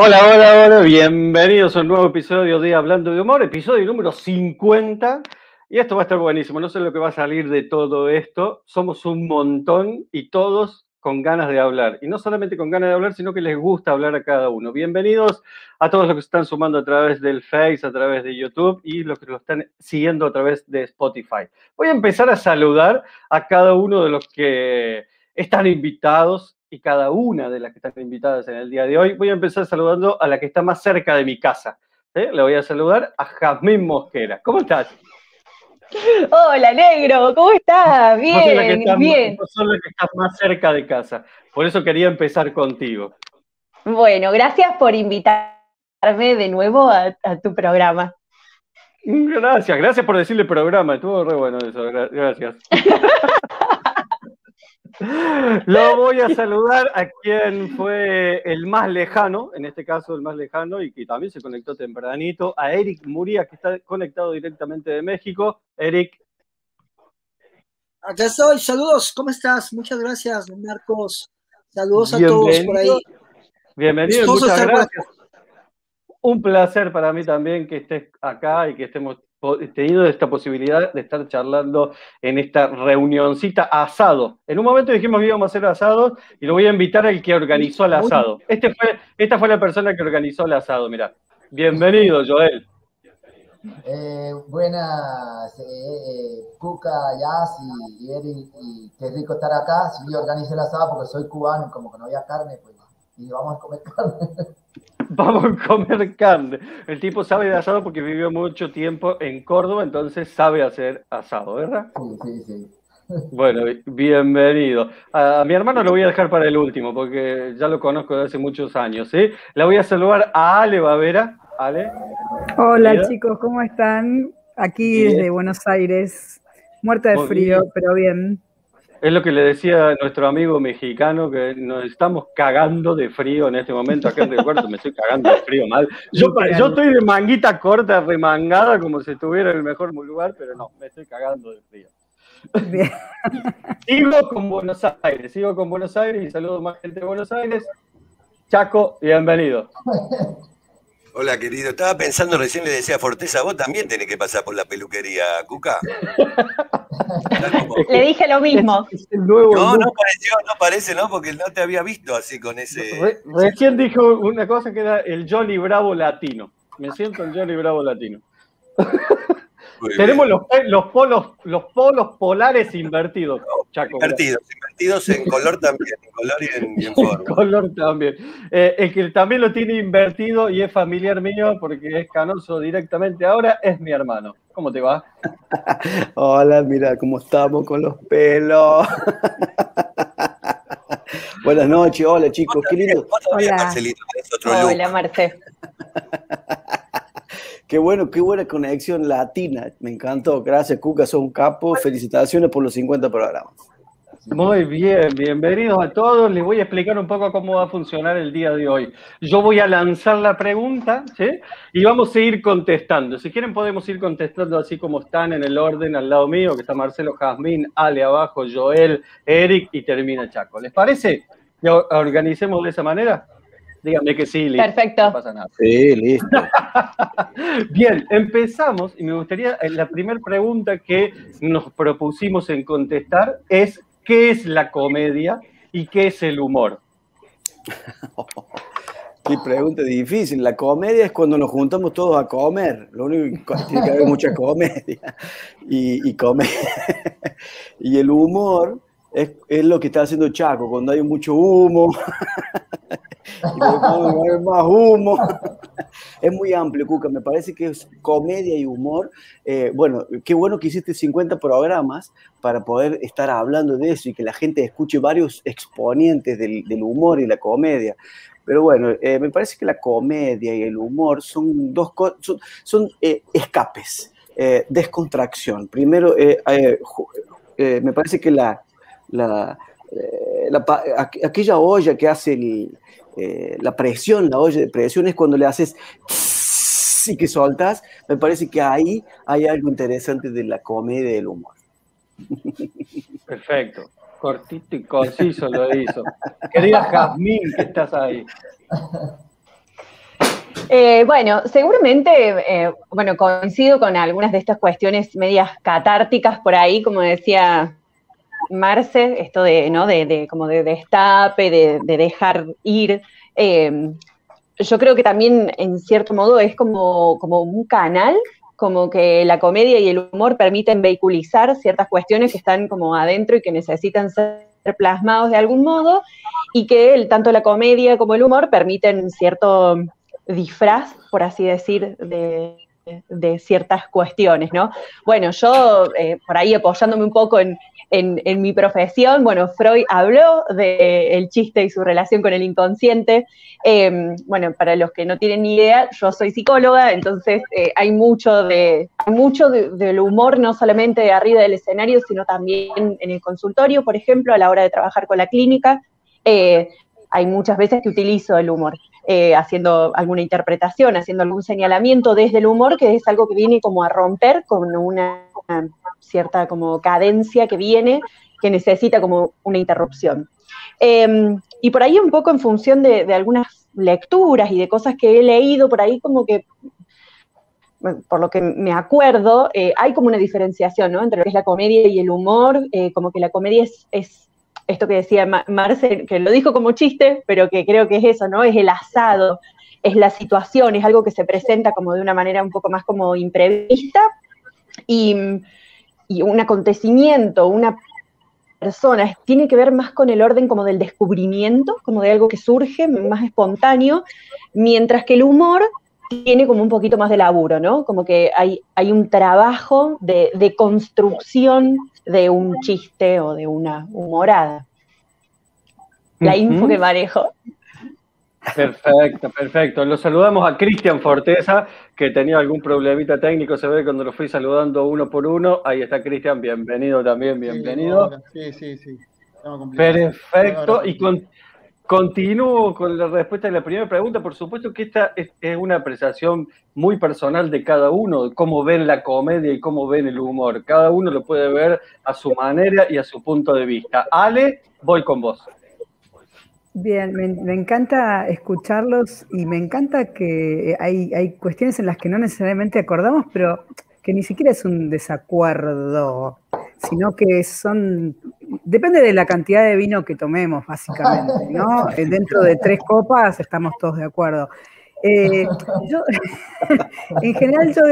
Hola, hola, hola, bienvenidos a un nuevo episodio de Hablando de Humor, episodio número 50. Y esto va a estar buenísimo, no sé lo que va a salir de todo esto. Somos un montón y todos con ganas de hablar. Y no solamente con ganas de hablar, sino que les gusta hablar a cada uno. Bienvenidos a todos los que se están sumando a través del Face, a través de YouTube y los que lo están siguiendo a través de Spotify. Voy a empezar a saludar a cada uno de los que están invitados y cada una de las que están invitadas en el día de hoy. Voy a empezar saludando a la que está más cerca de mi casa. Le voy a saludar a Jazmín Mosquera. ¿Cómo estás? Hola, negro, ¿cómo estás? Bien, bien. Vos sos la que estás más cerca de casa. Por eso quería empezar contigo. Bueno, gracias por invitarme de nuevo a, a tu programa. Gracias, gracias por decirle programa. Estuvo re bueno eso. Gracias. Lo voy a saludar a quien fue el más lejano, en este caso el más lejano, y que también se conectó tempranito, a Eric Muría, que está conectado directamente de México. Eric. Acá estoy, saludos, ¿cómo estás? Muchas gracias, Marcos. Saludos a todos por ahí. Bienvenido, muchas gracias. Un placer para mí también que estés acá y que estemos tenido esta posibilidad de estar charlando en esta reunioncita asado. En un momento dijimos que íbamos a hacer asado y lo voy a invitar al que organizó el asado. Este fue, esta fue la persona que organizó el asado, mira. Bienvenido, Joel. Eh, buenas, eh, eh, Cuca, Jazz y, Eric, y qué rico estar acá. Sí, yo organicé el asado porque soy cubano y como que no había carne, pues, y vamos a comer carne. vamos a comer carne. El tipo sabe de asado porque vivió mucho tiempo en Córdoba, entonces sabe hacer asado, ¿verdad? Sí, sí, sí. Bueno, bienvenido. A, mi hermano lo voy a dejar para el último, porque ya lo conozco desde hace muchos años. ¿sí? Le voy a saludar a Ale Bavera. Ale. Hola chicos, ¿cómo están? Aquí desde Buenos Aires. Muerta de frío, pero bien. Es lo que le decía a nuestro amigo mexicano, que nos estamos cagando de frío en este momento. Acá en el cuarto me estoy cagando de frío mal. Yo, yo estoy de manguita corta, remangada, como si estuviera en el mejor lugar, pero no, me estoy cagando de frío. Bien. sigo con Buenos Aires, sigo con Buenos Aires y saludo a más gente de Buenos Aires. Chaco, bienvenido. Hola, querido. Estaba pensando, recién le decía a Forteza, vos también tenés que pasar por la peluquería, Cuca. Le dije lo mismo. no, no pareció, no parece, ¿no? Porque no te había visto así con ese. recién dijo una cosa que era el Johnny Bravo latino. Me siento el Johnny Bravo latino. Tenemos los, los, polos, los polos polares invertidos, Chaco. Invertidos, invertidos en color también, en color y en, en forma. En color también. Eh, el que también lo tiene invertido y es familiar mío porque es canoso directamente ahora es mi hermano. ¿Cómo te va? Hola, mira cómo estamos con los pelos. Buenas noches, hola chicos, qué lindo. Hola, Marcelito, Hola, Marce. Qué bueno, qué buena conexión latina. Me encantó. Gracias, Cuca, sos un capo. Felicitaciones por los 50 programas. Muy bien, bienvenidos a todos. Les voy a explicar un poco cómo va a funcionar el día de hoy. Yo voy a lanzar la pregunta, ¿sí? Y vamos a ir contestando. Si quieren podemos ir contestando así como están en el orden al lado mío, que está Marcelo Jazmín, Ale abajo, Joel, Eric y termina Chaco. ¿Les parece? ¿Ya organicemos de esa manera? Dígame que sí, listo. Perfecto. No pasa nada. Sí, listo. Bien, empezamos y me gustaría, eh, la primera pregunta que nos propusimos en contestar es, ¿qué es la comedia y qué es el humor? Qué pregunta difícil. La comedia es cuando nos juntamos todos a comer. Lo único que tiene que haber mucha comedia y, y comer. y el humor es, es, lo que está haciendo Chaco, cuando hay mucho humo y más humo. Es muy amplio, Cuca. Me parece que es comedia y humor. Eh, bueno, qué bueno que hiciste 50 programas para poder estar hablando de eso y que la gente escuche varios exponentes del, del humor y la comedia. Pero bueno, eh, me parece que la comedia y el humor son dos son, son eh, escapes, descontracción. Primero, me parece que la, la, la, aquella olla que hace el, eh, la presión, la olla de presión es cuando le haces y que soltas, me parece que ahí hay algo interesante de la comedia y del humor. Perfecto, cortito y conciso lo hizo. Querida Jazmín, que estás ahí. Eh, bueno, seguramente, eh, bueno, coincido con algunas de estas cuestiones medias catárticas por ahí, como decía Marce, esto de, ¿no? De, como de destape, de, dejar ir. Eh, yo creo que también, en cierto modo, es como, como un canal, como que la comedia y el humor permiten vehiculizar ciertas cuestiones que están como adentro y que necesitan ser plasmados de algún modo, y que el, tanto la comedia como el humor permiten cierto disfraz, por así decir, de, ciertas cuestiones, ¿no? Bueno, yo eh, por ahí apoyándome un poco en, mi profesión, bueno, Freud habló del chiste y su relación con el inconsciente. Em, bueno, para los que no tienen ni idea, yo soy psicóloga, entonces eh, hay mucho, de, mucho del humor, no solamente arriba del escenario, sino también en el consultorio, por ejemplo, a la hora de trabajar con la clínica. Eh, hay muchas veces que utilizo el humor. Eh, haciendo alguna interpretación, haciendo algún señalamiento desde el humor, que es algo que viene como a romper con una, cierta como cadencia que viene, que necesita como una interrupción. Em, y por ahí un poco en función de, algunas lecturas y de cosas que he leído por ahí como que por lo que me acuerdo, eh, hay como una diferenciación ¿no? entre lo que es la comedia y el humor, eh, como que la comedia es esto que decía Marcel, que lo dijo como chiste, pero que creo que es eso, ¿no? Es el asado, es la situación, es algo que se presenta como de una manera un poco más como imprevista y, un acontecimiento, una persona, tiene que ver más con el orden como del descubrimiento, como de algo que surge, más espontáneo, mientras que el humor tiene como un poquito más de laburo, ¿no? Como que hay, hay un trabajo de, de construcción de un chiste o de una humorada. La info que manejo. Perfecto, perfecto. Lo saludamos a Cristian Forteza, que tenía algún problemita técnico, se ve cuando lo fui saludando uno por uno. Ahí está Cristian, bienvenido también, bienvenido. Sí, sí, sí. Perfecto. Y con, Continúo con la respuesta a la primera pregunta. Por supuesto que esta es, una apreciación muy personal de cada uno, de cómo ven la comedia y cómo ven el humor. Cada uno lo puede ver a su manera y a su punto de vista. Ale, voy con vos. Bien, me, encanta escucharlos y me encanta que hay, hay cuestiones en las que no necesariamente acordamos, pero que ni siquiera es un desacuerdo, sino que son Depende de la cantidad de vino que tomemos, básicamente, ¿no? Eh, dentro de tres copas estamos todos de acuerdo. Eh, en general, yo,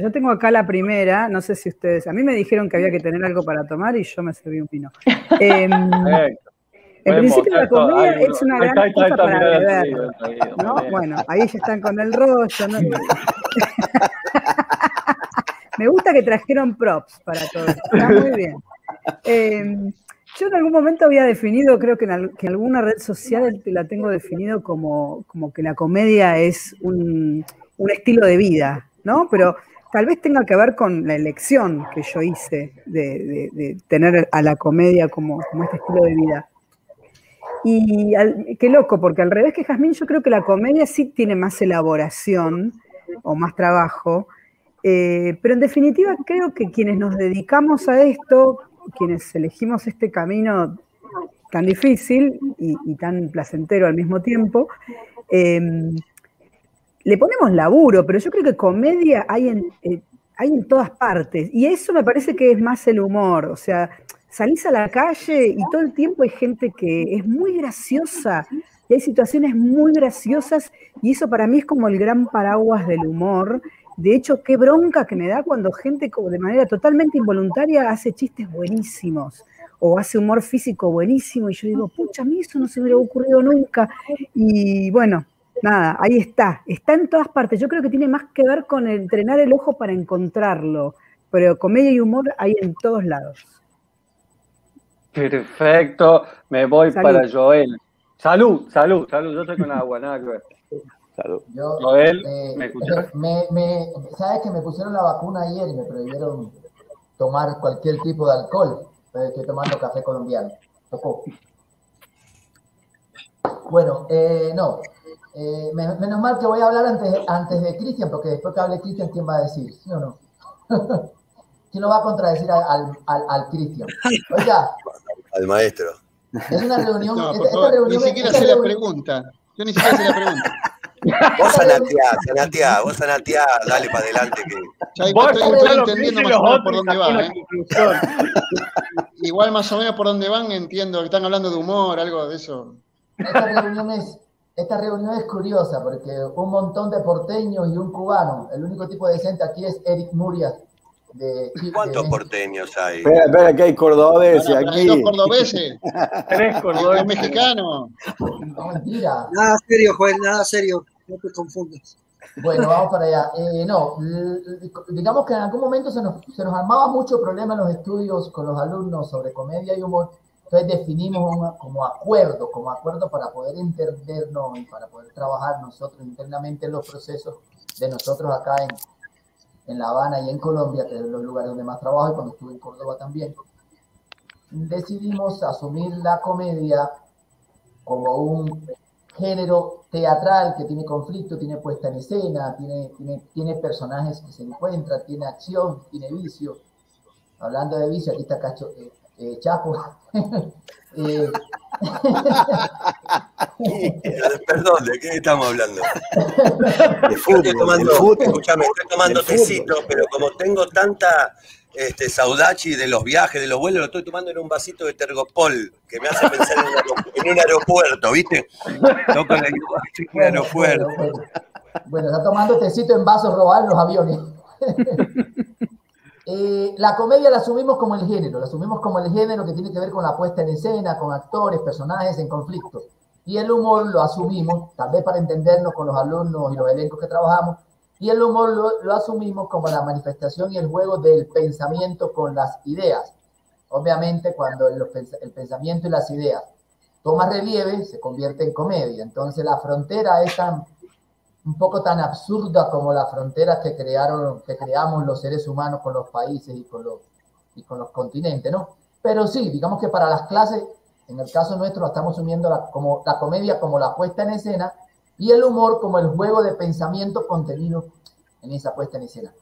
yo tengo acá la primera, no sé si ustedes, a mí me dijeron que había que tener algo para tomar y yo me serví un vino. Em, en principio la comida es una gran cosa para beber, ¿no? Bueno, ahí ya están con el rollo, ¿no? me gusta que trajeron props para todo, está muy bien. Em, yo en algún momento había definido, creo que en, alguna red social la tengo definido como, como que la comedia es un, estilo de vida, ¿no? Pero tal vez tenga que ver con la elección que yo hice de, tener a la comedia como, como, este estilo de vida. Y qué loco, porque al revés que Jazmín, yo creo que la comedia sí tiene más elaboración o más trabajo, eh, pero en definitiva creo que quienes nos dedicamos a esto, quienes elegimos este camino tan difícil y, tan placentero al mismo tiempo, em, le ponemos laburo, pero yo creo que comedia hay en, eh, hay en todas partes. Y eso me parece que es más el humor. O sea, salís a la calle y todo el tiempo hay gente que es muy graciosa. Y hay situaciones muy graciosas y eso para mí es como el gran paraguas del humor de hecho, qué bronca que me da cuando gente de manera totalmente involuntaria hace chistes buenísimos o hace humor físico buenísimo y yo digo, pucha, a mí eso no se me hubiera ocurrido nunca. Y bueno, nada, ahí está, está en todas partes. Yo creo que tiene más que ver con entrenar el ojo para encontrarlo, pero comedia y humor hay en todos lados. Perfecto, me voy para Joel. Salud, salud, salud, yo estoy con agua, nada que ver. Yo, Noel, eh, ¿me escuchas? Me, ¿Sabes que me pusieron la vacuna ayer y me prohibieron tomar cualquier tipo de alcohol? estoy tomando café colombiano. Tocó. Bueno, eh, no. Eh, menos mal que voy a hablar antes, antes de Cristian, porque después que hable Cristian, ¿quién va a decir? ¿Sí o no? ¿Quién lo va a contradecir al, al, al Cristian? Oiga. Al maestro. Es una reunión. No, ni siquiera se la pregunta. Yo ni siquiera se la pregunta. Vos sanateá, sanateá, vos sanateá, dale para adelante que. Ya Vos estoy, escuchá estoy lo que entendiendo dicen más o los menos por dónde van, ¿eh? Igual más o menos por dónde van entiendo que están hablando de humor, algo de eso. Esta reunión es, esta reunión es curiosa porque un montón de porteños y un cubano. El único tipo decente aquí es Eric Murias. De, ¿Cuántos porteños hay? Espera, espera, que hay cordobeses Bueno, pero hay aquí. dos cordobeses, Tres cordobeses. mexicanos. No, mentira. Nada serio, Joel, nada serio. No te confundas. Bueno, vamos para allá. Eh, no, digamos que en algún momento se nos, se nos armaba mucho problema en los estudios con los alumnos sobre comedia y humor. Entonces definimos como acuerdo, como acuerdo para poder entendernos y para poder trabajar nosotros internamente en los procesos de nosotros acá en, en La Habana y en Colombia, que es los lugares donde más trabajo y cuando estuve en Córdoba también. Decidimos asumir la comedia como un género teatral que tiene conflicto, tiene puesta en escena, tiene, tiene, tiene personajes que se encuentran, tiene acción, tiene vicio. Hablando de vicio, aquí está Cacho, eh, eh, Chapo. Eh, Perdón, ¿de qué estamos hablando? De fútbol, estoy tomando, fútbol. escúchame, estoy tomando tecito, pero como tengo tanta este, saudachi de los viajes, de los vuelos, lo estoy tomando en un vasito de tergopol, que me hace pensar en un, aeropu- en un aeropuerto, ¿viste? Toco en el- aeropuerto. bueno, bueno. Bueno, está tomando tecito en vasos robados en los aviones. Eh, la comedia la asumimos como el género, la asumimos como el género que tiene que ver con la puesta en escena, con actores, personajes en conflicto. Y el humor lo asumimos, tal vez para entendernos con los alumnos y los elencos que trabajamos, y el humor lo, lo asumimos como la manifestación y el juego del pensamiento con las ideas. Obviamente, cuando el pensamiento y las ideas toma relieve, se convierte en comedia. Entonces, la frontera es un poco tan absurda como las fronteras que crearon, que creamos los seres humanos con los países y con los, y con los continentes, ¿no? Pero sí, digamos que para las clases, en el caso nuestro, estamos asumiendo la, como, la comedia como la puesta en escena y el humor como el juego de pensamiento contenido en esa puesta en escena.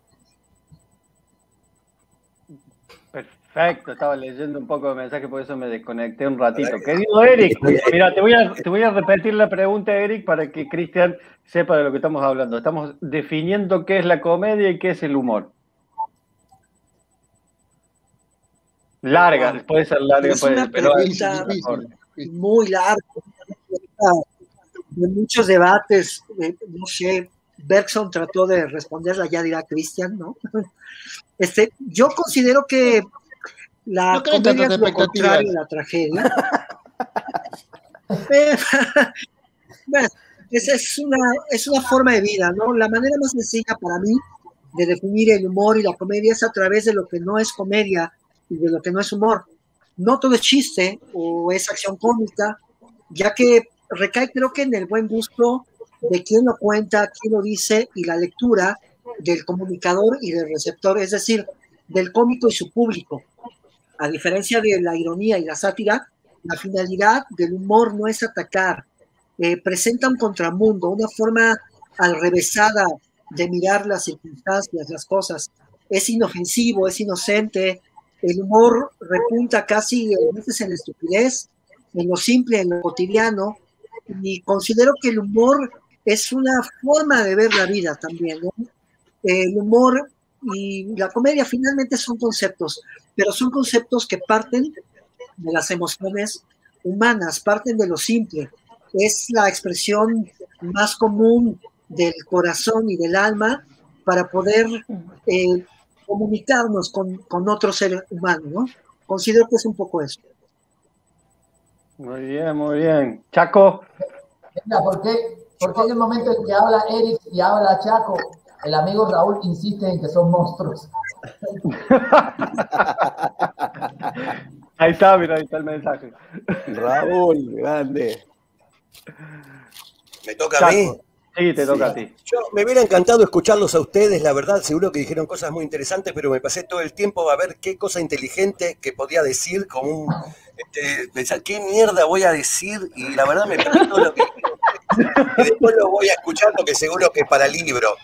Perfecto, estaba leyendo un poco de mensaje, por eso me desconecté un ratito. Querido Eric, mira, te voy, a, te voy a repetir la pregunta, Eric, para que Cristian sepa de lo que estamos hablando. Estamos definiendo qué es la comedia y qué es el humor. Larga, puede ser larga, Es puede una ser, pero muy largo, de muchos debates, eh, no sé, Bergson trató de responderla, ya dirá Cristian, ¿no? Este, yo considero que la No comedia es lo contrario de la tragedia. Eh, bueno, esa es una, es una forma de vida, ¿no? La manera más sencilla para mí de definir el humor y la comedia es a través de lo que no es comedia y de lo que no es humor. No todo es chiste o es acción cómica, ya que recae creo que en el buen gusto de quien lo cuenta, quien lo dice y la lectura del comunicador y del receptor, es decir, del cómico y su público. A diferencia de la ironía y la sátira, la finalidad del humor no es atacar, eh, presenta un contramundo, una forma alrevesada de mirar las circunstancias, las cosas. Es inofensivo, es inocente, el humor repunta casi a veces en la estupidez, en lo simple, en lo cotidiano, y considero que el humor es una forma de ver la vida también. El humor y la comedia finalmente son conceptos, pero son conceptos que parten de las emociones humanas, parten de lo simple. Es la expresión más común del corazón y del alma para poder eh, comunicarnos con, con otro ser humano, ¿no? Considero que es un poco eso. Muy bien, muy bien. Chaco, Venga, ¿por qué, por qué en el momento en que habla Eric y habla Chaco, el amigo Raúl insiste en que son monstruos? ahí está, mira, ahí está el mensaje. Raúl, grande. ¿Me toca a mí? Sí, te toca a ti. Yo me hubiera encantado escucharlos a ustedes, la verdad, seguro que dijeron cosas muy interesantes, pero me pasé todo el tiempo a ver qué cosa inteligente que podía decir, como un, este, pensar qué mierda voy a decir, y la verdad me perdí todo lo que dijeron. Y después lo voy a escuchar porque seguro que es para libro.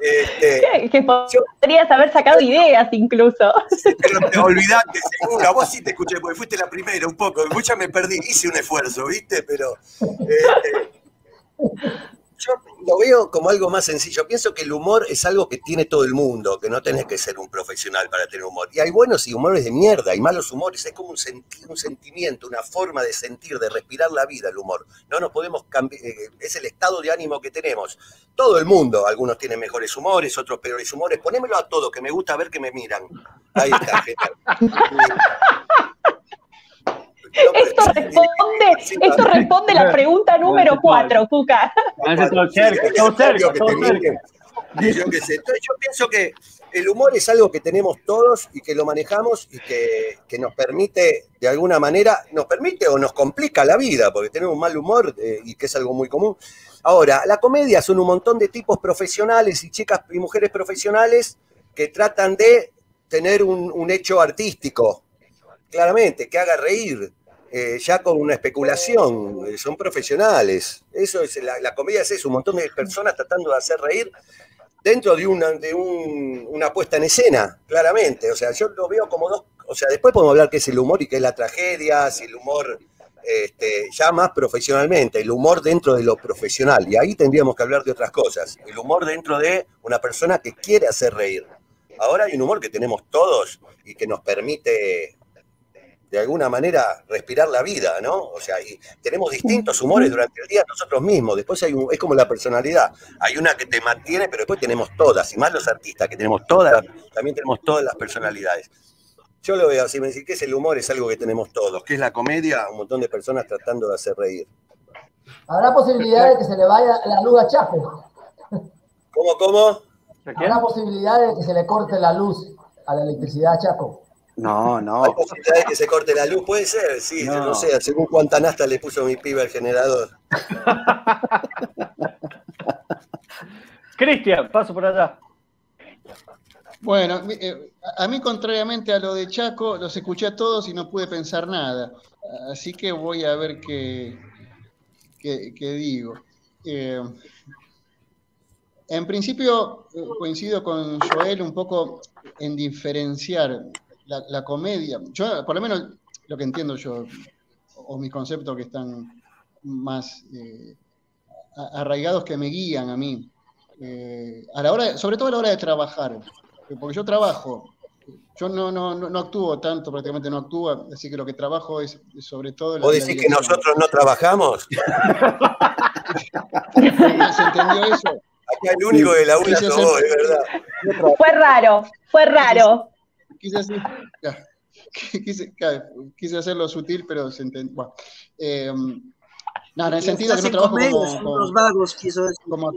Este, Que, que podrías haber sacado ideas incluso. pero te olvidaste, seguro, vos sí te escuché, porque fuiste la primera un poco, mucha me perdí, hice un esfuerzo, ¿viste? Pero este, yo lo veo como algo más sencillo. Pienso que el humor es algo que tiene todo el mundo, que no tenés que ser un profesional para tener humor. Y hay buenos y humores de mierda, y malos humores. Es como un, un sentimiento, una forma de sentir, de respirar la vida, el humor. No nos podemos cambiar, eh, es el estado de ánimo que tenemos. Todo el mundo, algunos tienen mejores humores, otros peores humores. Ponémelo a todos, que me gusta ver que me miran. Ahí está, Esto responde, esto responde la pregunta número cuatro, Cuca. Yo pienso que el humor es algo que tenemos todos y que lo manejamos y que, nos permite, de alguna manera, nos permite o nos complica la vida, porque tenemos mal humor eh, y que es algo muy común. Ahora, la comedia son un montón de tipos profesionales y chicas y mujeres profesionales que tratan de tener un, un hecho artístico, claramente, que haga reír, eh, ya con una especulación, eh, son profesionales. Eso es, la, comedia es eso, un montón de personas tratando de hacer reír dentro de una, de una puesta en escena, claramente. O sea, yo lo veo como dos, o sea, después podemos hablar qué es el humor y qué es la tragedia, si el humor este, ya más profesionalmente, el humor dentro de lo profesional. Y ahí tendríamos que hablar de otras cosas. El humor dentro de una persona que quiere hacer reír. Ahora hay un humor que tenemos todos y que nos permite de alguna manera respirar la vida, ¿no? O sea, y tenemos distintos humores durante el día nosotros mismos. Después hay un, es como la personalidad. Hay una que te mantiene, pero después tenemos todas, y más los artistas, que tenemos todas, también tenemos todas las personalidades. Yo lo veo así, me decís que es el humor, es algo que tenemos todos. ¿Qué es la comedia? Un montón de personas tratando de hacer reír. ¿Habrá posibilidad de que se le vaya la luz a Chapo? ¿Cómo, cómo? ¿Habrá posibilidad de que se le corte la luz a la electricidad a Chapo? No, no. Hay posibilidad de que se corte la luz, puede ser, sí, no. sé, según cuánta nasta le puso mi pibe al generador. Cristian, paso por allá. Bueno, eh, a mí contrariamente a lo de Chaco, los escuché a todos y no pude pensar nada. Así que voy a ver qué, qué, digo. Eh, en principio eh, coincido con Joel un poco en diferenciar la, comedia, yo por lo menos lo que entiendo yo, o mis conceptos que están más eh, arraigados que me guían a mí, eh, a la hora, sobre todo a la hora de trabajar, porque yo trabajo, yo no, no, no, actúo tanto, prácticamente no actúo, así que lo que trabajo es, sobre todo... ¿Vos decís que nosotros no trabajamos? ¿Se entendió eso? Acá el único de la una es verdad. Fue raro, fue raro quise, hacerlo sutil, pero se entendió. Bueno, eh, no, en el sentido que no trabajo como, los vagos, quiso decir. Como,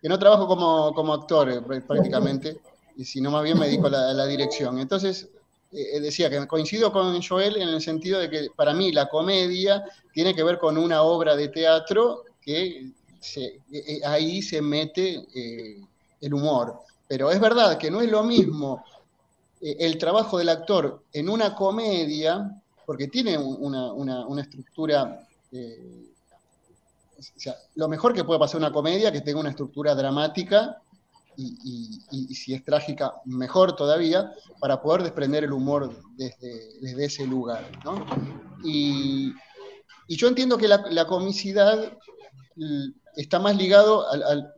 que no trabajo como, como actor eh, prácticamente, y si no más bien me dedico a la, dirección. Entonces, eh, decía que coincido con Joel en el sentido de que para mí la comedia tiene que ver con una obra de teatro que ahí se mete el humor. Pero es verdad que no es lo mismo eh, el trabajo del actor en una comedia, porque tiene una, estructura, eh, o sea, lo mejor que puede pasar una comedia que tenga una estructura dramática y, si es trágica, mejor todavía, para poder desprender el humor desde, ese lugar. Y, yo entiendo que la, comicidad está más ligado al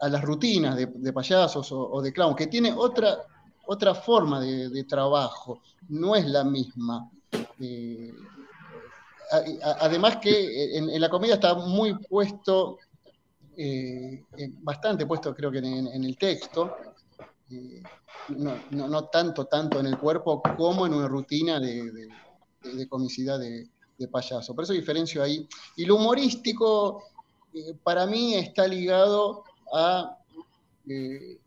a las rutinas de, payasos o, de clown, que tiene otra, otra forma de, trabajo, no es la misma. Eh, además que en, la comedia está muy puesto, eh, bastante puesto creo que en, el texto, eh, no, tanto, tanto en el cuerpo como en una rutina de, comicidad de, payaso. Por eso diferencio ahí. Y lo humorístico, para mí, está ligado eh,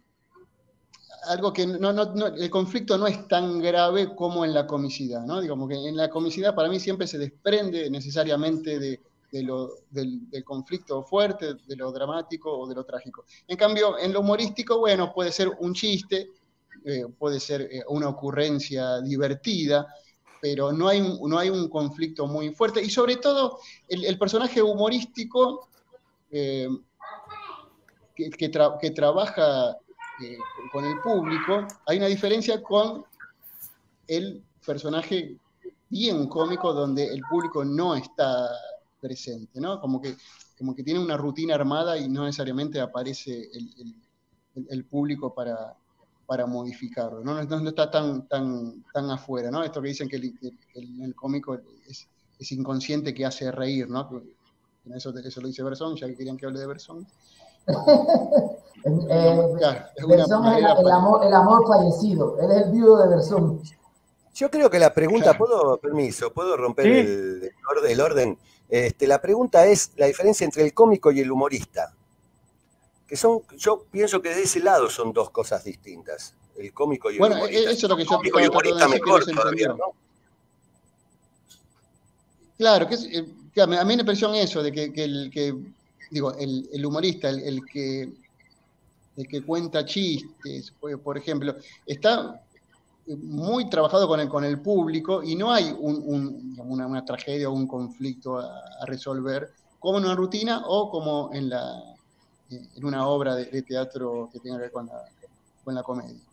algo que no, el conflicto no es tan grave como en la comicidad, ¿no? Digamos que en la comicidad para mí siempre se desprende necesariamente de, lo, del, conflicto fuerte, de lo dramático o de lo trágico. En cambio, en lo humorístico, bueno, puede ser un chiste, eh, puede ser eh, una ocurrencia divertida, pero no hay, no hay un conflicto muy fuerte. Y sobre todo, el, personaje humorístico que, trabaja eh, con el público, hay una diferencia con el personaje bien cómico donde el público no está presente, ¿no? Como que, como que tiene una rutina armada y no necesariamente aparece el, el, público para, para modificarlo, ¿no? No, está tan, tan, tan afuera, ¿no? Esto que dicen que el, cómico es, es, inconsciente que hace reír, ¿no? Eso, eso lo dice Bersón, ya que querían que hable de Bersón. Eh, es, el, amor, el, amor, fallecido, él es el viudo de Bersón. Yo creo que la pregunta, puedo, permiso, puedo romper el, el, orden. Este, la pregunta es la diferencia entre el cómico y el humorista. Que son, yo pienso que de ese lado son dos cosas distintas. El cómico y el bueno, humorista. Bueno, eso es lo que yo cómico y humorista mejor todavía, ¿no? Claro, que, eh, a mí me pareció eso, de que, que el que digo, el, el humorista, el, el, que, el que cuenta chistes, por ejemplo, está muy trabajado con el, con el público y no hay un, una, una, tragedia o un conflicto a, resolver como en una rutina o como en, la, en una obra de, de teatro que tenga que ver con la, con la comedia.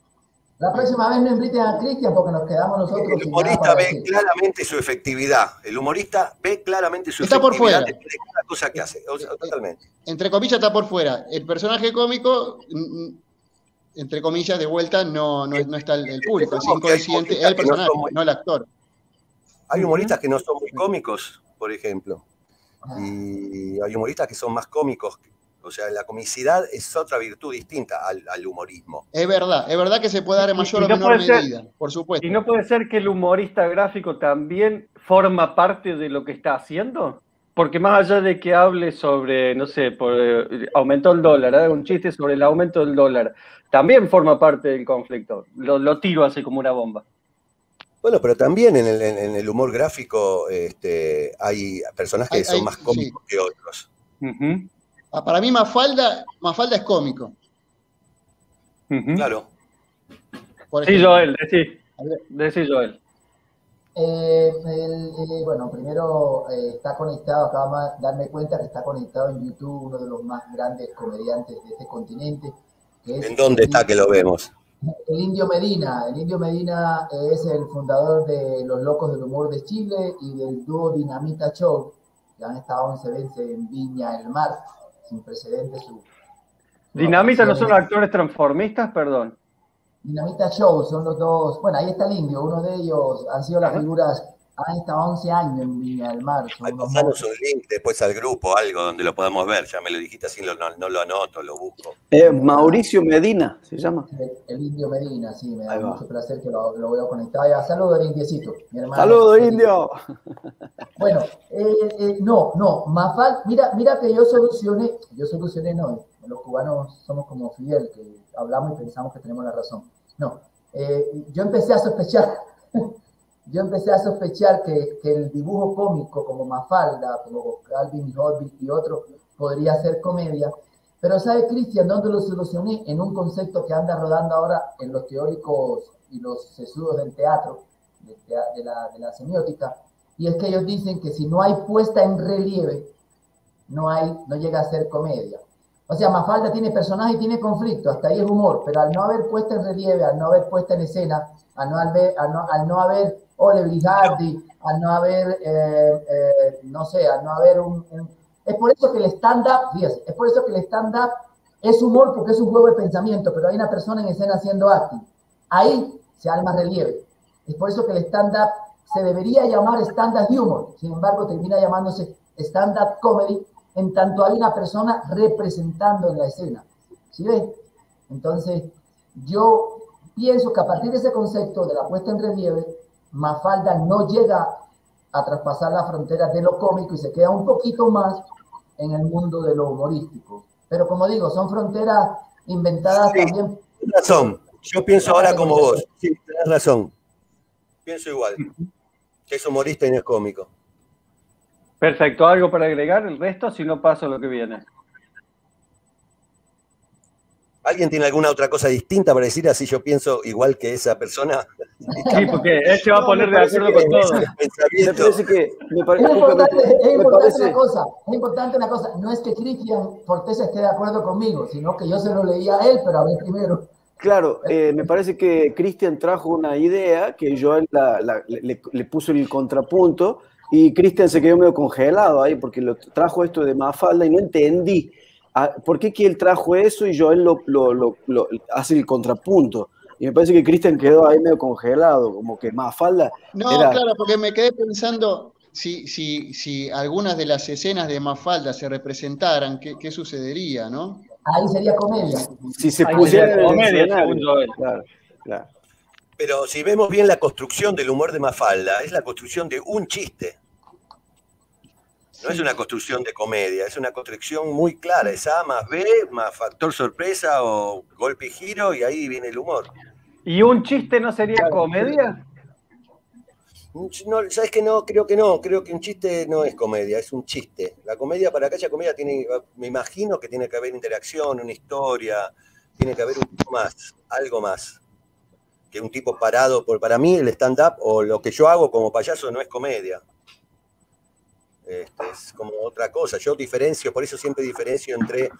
La próxima vez no inviten a Cristian porque nos quedamos nosotros. El humorista ve claramente su efectividad. El humorista ve claramente su está efectividad por fuera. cada cosa que hace. O sea, totalmente. Entre comillas está por fuera. El personaje cómico, mm, mm, entre comillas, de vuelta, no, no, no está el, el público. Es inconsciente el personaje, no, muy... no, el actor. Hay humoristas que no son muy cómicos, por ejemplo. Y hay humoristas que son más cómicos o sea, la comicidad es otra virtud distinta al, al, humorismo. Es verdad, es verdad que se puede dar en mayor o no menor medida, por supuesto. ¿Y no puede ser que el humorista gráfico también forma parte de lo que está haciendo? Porque más allá de que hable sobre, no sé, por, eh, aumentó el dólar, ¿eh? un chiste sobre el aumento del dólar, también forma parte del conflicto. Lo, lo tiro así como una bomba. Bueno, pero también en el, en el humor gráfico este, hay personajes que hay, son hay, más cómicos sí. que otros. Uh -huh. Ah, para mí Mafalda, Mafalda es cómico. Uh -huh. Claro. sí, Joel, decí. Decí, Joel. Eh, el, eh, bueno, primero eh, está conectado, acabo de darme cuenta que está conectado en YouTube uno de los más grandes comediantes de este continente. Que es ¿En dónde está que lo vemos? El Indio Medina. El Indio Medina es el fundador de Los Locos del Humor de Chile y del dúo Dinamita Show, que han estado 11 veces en Viña el Mar sin precedentes. Su, Dinamita no son actores transformistas, perdón. Dinamita Show son los dos, bueno, ahí está el indio, uno de ellos han sido las figuras, han estado 11 años en Viña del Mar. Pasanos un link después al grupo, algo donde lo podamos ver, ya me lo dijiste así, no, no lo anoto, lo busco. Eh, Mauricio Medina, ¿se llama? El, el, indio Medina, sí, me da ahí mucho va. placer que lo, lo voy a conectar. Ya, saludos, indiecito, mi hermano. Saludos, indio. Bueno, eh, eh, no, no, Mafal, mira, mira que yo solucioné, yo solucioné, no, los cubanos somos como Fidel, que hablamos y pensamos que tenemos la razón. No, eh, yo empecé a sospechar, yo empecé a sospechar que, que, el dibujo cómico como Mafalda, como Calvin Hobbit y otros, podría ser comedia. Pero ¿sabe, Cristian, dónde lo solucioné? En un concepto que anda rodando ahora en los teóricos y los sesudos del teatro, de, de, la, de la semiótica, y es que ellos dicen que si no hay puesta en relieve, no, hay, no llega a ser comedia. O sea, Mafalda tiene personaje y tiene conflicto, hasta ahí es humor, pero al no haber puesta en relieve, al no haber puesta en escena, al no haber, al no, al no haber Ole Brigardi, al no haber, eh, eh, no sé, al no haber un. Es por eso que el stand-up, es por eso que el stand-up es humor porque es un juego de pensamiento, pero hay una persona en escena haciendo acting. Ahí se arma relieve. Es por eso que el stand-up se debería llamar stand-up humor, sin embargo termina llamándose stand-up comedy en tanto hay una persona representando en la escena. ¿Sí ves? Entonces, yo pienso que a partir de ese concepto de la puesta en relieve, Mafalda no llega a traspasar las fronteras de lo cómico y se queda un poquito más en el mundo de lo humorístico. Pero como digo, son fronteras inventadas sí, también. Tienes razón. Yo pienso ahora como vos. Sí, tenés razón. Pienso igual. Que es humorista y no es cómico. Perfecto, ¿algo para agregar? El resto, si no paso lo que viene. ¿Alguien tiene alguna otra cosa distinta para decir así yo pienso igual que esa persona? Sí, porque él se va a poner de acuerdo con todo. Me parece que... Me pare, es importante, es importante una cosa, es importante una cosa, no es que Cristian Forteza esté de acuerdo conmigo, sino que yo se lo leía a él, pero a ver primero. Claro, eh, me parece que Cristian trajo una idea que Joel la, la, le, le, puso el contrapunto Y Cristian se quedó medio congelado ahí porque lo trajo esto de Mafalda y no entendí por qué que él trajo eso y Joel lo, lo, lo, lo hace el contrapunto. Y me parece que Cristian quedó ahí medio congelado, como que Mafalda. No, era- claro, porque me quedé pensando si, si, si algunas de las escenas de Mafalda se representaran, ¿qué, qué sucedería, no? Ahí sería comedia. Si se Ahí pusiera en sería el comedia, según Joel. Claro, claro. Pero si vemos bien la construcción del humor de Mafalda, es la construcción de un chiste. No es una construcción de comedia, es una construcción muy clara. Es A más B, más factor sorpresa o golpe y giro, y ahí viene el humor. ¿Y un chiste no sería comedia? No, ¿Sabes que no? Creo que no. Creo que un chiste no es comedia, es un chiste. La comedia, para que haya comedia, tiene, me imagino que tiene que haber interacción, una historia, tiene que haber un poco más, algo más. Que un tipo parado, por, para mí el stand-up o lo que yo hago como payaso no es comedia. Este, es como otra cosa. Yo diferencio, por eso siempre diferencio entre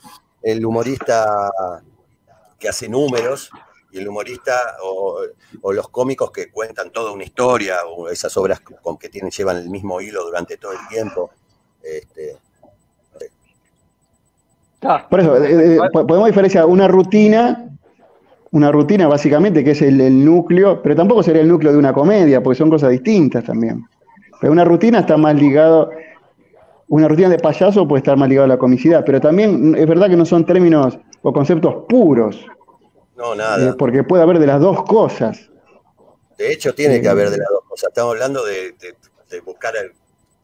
el humorista que hace números y el humorista o, o los cómicos que cuentan toda una historia, o esas obras con que tienen, llevan el mismo hilo durante todo el tiempo. Este. Por eso, eh, eh, po- podemos diferenciar una rutina, una rutina básicamente que es el, el núcleo, pero tampoco sería el núcleo de una comedia, porque son cosas distintas también. Pero una rutina está más ligado, una rutina de payaso puede estar más ligado a la comicidad, pero también es verdad que no son términos o conceptos puros, no, eh, nada. porque puede haber de las dos cosas. De hecho, tiene que haber de las dos cosas. Estamos hablando de, de- de buscar el-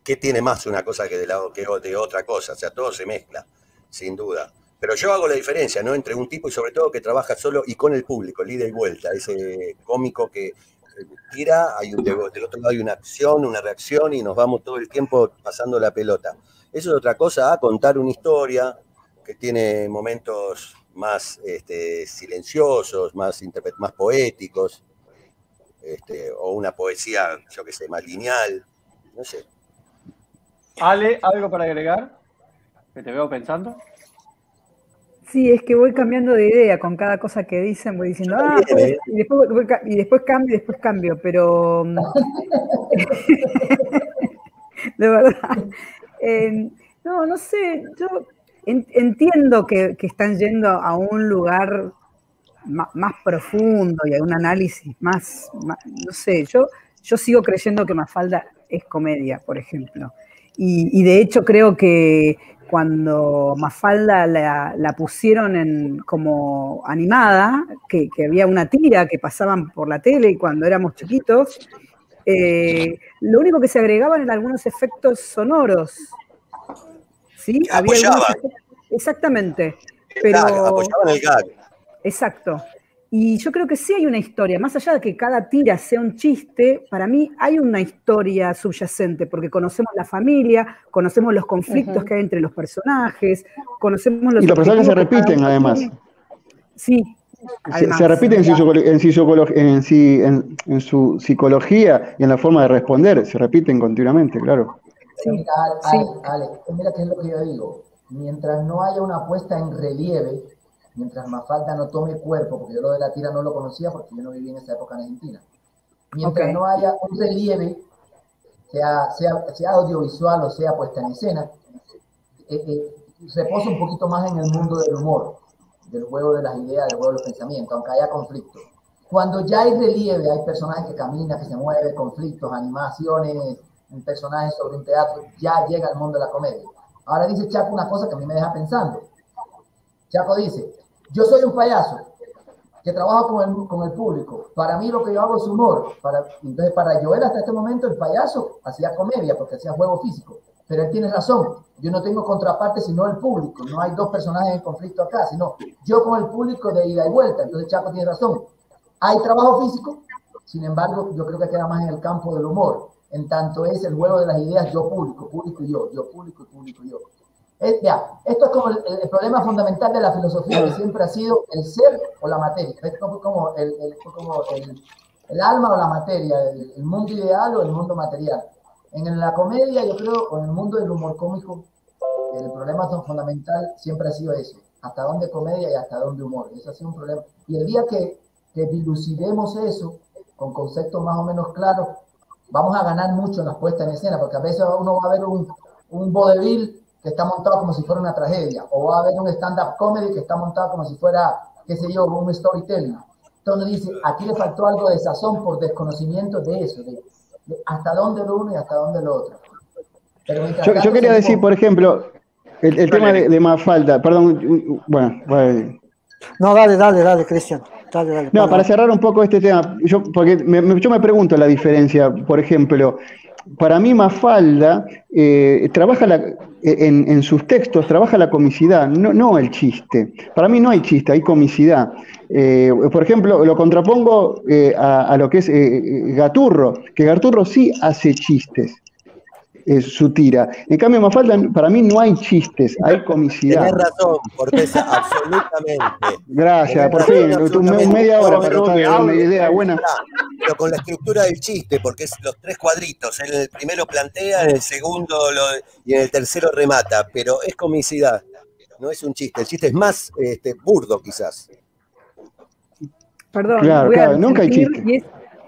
qué tiene más una cosa que de, la, que de otra cosa. O sea, todo se mezcla, sin duda. Pero yo hago la diferencia, ¿no? Entre un tipo y sobre todo que trabaja solo y con el público, el ida y vuelta. Ese cómico que eh, tira, hay del otro lado hay una acción, una reacción y nos vamos todo el tiempo pasando la pelota. Eso es otra cosa a contar una historia que tiene momentos más este, silenciosos, más, más poéticos este, o una poesía, yo qué sé, más lineal, no sé. Ale, ¿algo para agregar? Que te veo pensando. Sí, es que voy cambiando de idea con cada cosa que dicen, voy diciendo, ah, pues, y, después, voy y después cambio, y después cambio, pero mm, de verdad. Eh, no, no sé, yo en- entiendo que, que están yendo a un lugar más, profundo y a un análisis más, no sé, yo, yo sigo creyendo que Mafalda es comedia, por ejemplo. Y, y de hecho creo que cuando Mafalda la, la pusieron en, como animada, que, que había una tira que pasaban por la tele y cuando éramos chiquitos, eh, lo único que se agregaban eran algunos efectos sonoros. ¿Sí? Algunos efectos- exactamente. Pero, apoyaban el gag. Exacto. Y yo creo que sí hay una historia, más allá de que cada tira sea un chiste, para mí hay una historia subyacente, porque conocemos la familia, conocemos los conflictos que hay entre los personajes, conocemos los Y los personajes se repiten además. tiene. Sí. Se, además. se repiten en su, en, su psicolo- en si- en- en su psicología y en la forma de responder, se repiten continuamente, claro. Pero mira, Ale, sí. Ale, Ale, mira qué es lo que yo digo. Mientras no haya una puesta en relieve, mientras Mafalda no tome cuerpo, porque yo lo de la tira no lo conocía porque yo no viví en esa época en Argentina. Mientras Ok. no haya un relieve, sea, sea, sea audiovisual o sea puesta en escena, eh, eh, reposa un poquito más en el mundo del humor, del juego de las ideas, del juego de los pensamientos, aunque haya conflicto. Cuando ya hay relieve, hay personajes que caminan, que se mueven, conflictos, animaciones, un personaje sobre un teatro, ya llega al mundo de la comedia. Ahora dice Chaco una cosa que a mí me deja pensando. Chaco dice, yo soy un payaso que trabaja con el, con el público. Para mí lo que yo hago es humor. Para, entonces, para Joel hasta este momento el payaso hacía comedia porque hacía juego físico. Pero él tiene razón. Yo no tengo contraparte sino el público. No hay dos personajes en conflicto acá, sino yo con el público de ida y vuelta. Entonces Chaco tiene razón. Hay trabajo físico, sin embargo, yo creo que queda más en el campo del humor. En tanto es el juego de las ideas yo público, público y yo, yo público y público y yo. Es- ya, esto es como el, el problema fundamental de la filosofía, que siempre ha sido el ser o la materia. Es como, como el, el- como el- alma o la materia, el, mundo ideal o el mundo material. En la comedia, yo creo, o en el mundo del humor cómico, el problema fundamental siempre ha sido eso. Hasta dónde comedia y hasta dónde humor. Eso ha sido un problema. Y el día que, que dilucidemos eso con conceptos más o menos claros, vamos a ganar mucho en las puestas en escena, porque a veces uno va a ver un, un vodevil que está montado como si fuera una tragedia, o va a ver un stand-up comedy que está montado como si fuera, qué sé yo, un storytelling. Entonces dice, aquí le faltó algo de sazón por desconocimiento de eso, de, de hasta dónde lo uno y hasta dónde lo otro. Pero Yo, quería decir, por ejemplo, el, el tema de, de Mafalda, perdón, bueno, bueno, No, dale, dale, dale, Cristian. Dale, dale. No, para cerrar un poco este tema, yo, porque me- me- yo me pregunto la diferencia, por ejemplo, para mí Mafalda eh, trabaja la- en, sus textos, trabaja la comicidad, no, el chiste. Para mí no hay chiste, hay comicidad. Eh, por ejemplo, lo contrapongo eh, a, a lo que es eh, Gaturro, que Gaturro sí hace chistes, es su tira. En cambio, Mafalda, para mí no hay chistes, hay comicidad. Tenés razón, Corteza, absolutamente. Gracias, por fin, media hora para tratar de idea buena. Pero con la estructura del chiste, porque es los tres cuadritos. En el primero plantea, en el segundo lo- y en el tercero remata, pero es comicidad, no es un chiste. El chiste es más este, burdo, quizás. Perdón, Claro, voy a claro, nunca hay chiste. y es,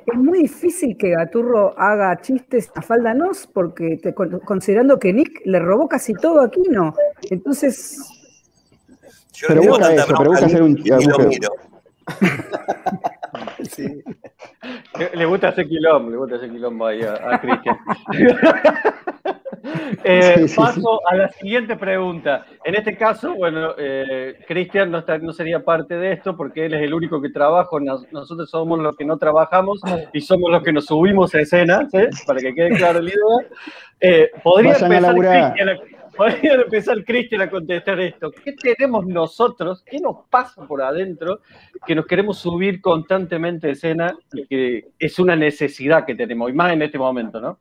es muy difícil que Gaturro haga chistes a falda nos, porque te- considerando que Nick le robó casi todo a Kino. Entonces, Yo Pero busca eso, pero busca hacer un le gusta hacer quilombo, le gusta hacer quilombo ahí a, a Cristian. Eh, Sí, sí, sí. paso a la siguiente pregunta. En este caso, bueno, eh, Cristian no, no sería parte de esto porque él es el único que trabaja, nos- nosotros somos los que no trabajamos y somos los que nos subimos a escena, ¿sí? para que quede claro la idea. Eh, ¿podría, podría empezar Cristian a contestar esto. ¿Qué tenemos nosotros? ¿Qué nos pasa por adentro que nos queremos subir constantemente a escena y que es una necesidad que tenemos, y más en este momento, ¿no?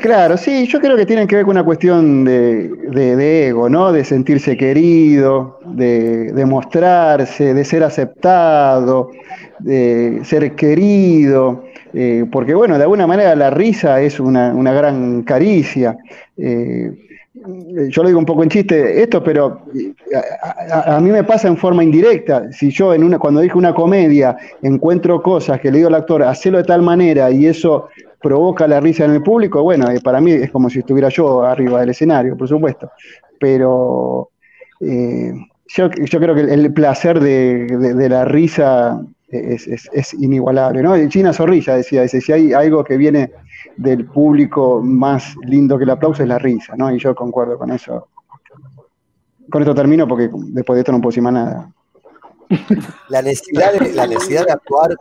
Claro, sí, yo creo que tiene que ver con una cuestión de, de- ego, ¿no? De sentirse querido, de, de mostrarse, de ser aceptado, de ser querido, eh, porque bueno, de alguna manera la risa es una, una gran caricia. Eh, yo lo digo un poco en chiste esto, pero eh, a, a- a mí me pasa en forma indirecta. Si yo en una, cuando dije una comedia encuentro cosas que le digo al actor, hacelo de tal manera y eso provoca la risa en el público, bueno, eh, para mí es como si estuviera yo arriba del escenario, por supuesto. Pero eh, yo, creo que el, placer de, la risa es inigualable, ¿no? China Zorrilla decía, dice, si hay algo que viene del público más lindo que el aplauso es la risa, ¿no? Y yo concuerdo con eso. Con esto termino porque después de esto no puedo decir más nada. La necesidad, de, la necesidad de actuar,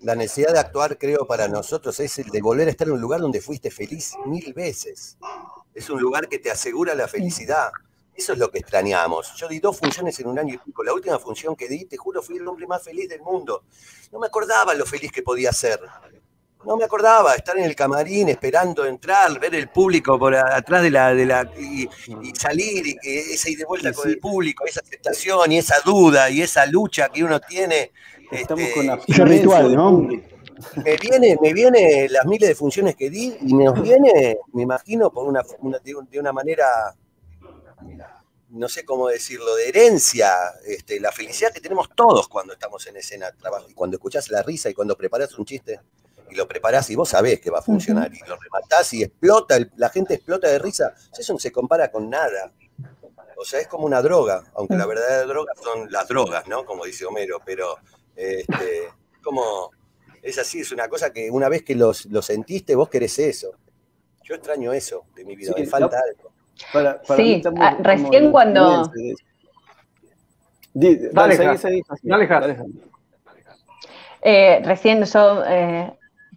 la necesidad de actuar, creo, para nosotros es el de volver a estar en un lugar donde fuiste feliz mil veces. Es un lugar que te asegura la felicidad. Eso es lo que extrañamos. Yo di dos funciones en un año y pico. La última función que di, te juro, fui el hombre más feliz del mundo. No me acordaba lo feliz que podía ser. No me acordaba estar en el camarín esperando entrar, ver el público por atrás de la, de la y, y salir y que esa ida de vuelta con el público, esa aceptación y esa duda y esa lucha que uno tiene. Estamos este, con la Ese ritual, ¿no? me viene, me viene las miles de funciones que di y nos viene, me imagino, por una, una- de, un- de una manera, no sé cómo decirlo, de herencia, este, la felicidad que tenemos todos cuando estamos en escena, trabajo, y cuando escuchás la risa y cuando preparás un chiste y lo preparás y vos sabés que va a funcionar y lo rematás y explota, el- la gente explota de risa, eso no se compara con nada. O sea, es como una droga, aunque la verdadera droga son las drogas, ¿no? Como dice Homero, pero este, como es así, es una cosa que una vez que los- lo sentiste, vos querés eso. Yo extraño eso de mi vida, Sí, me falta no. algo. Para, para Sí, estamos- ah, recién cuando- Dale, Dale, seguí, seguí. Dale. Eh, recién yo eh,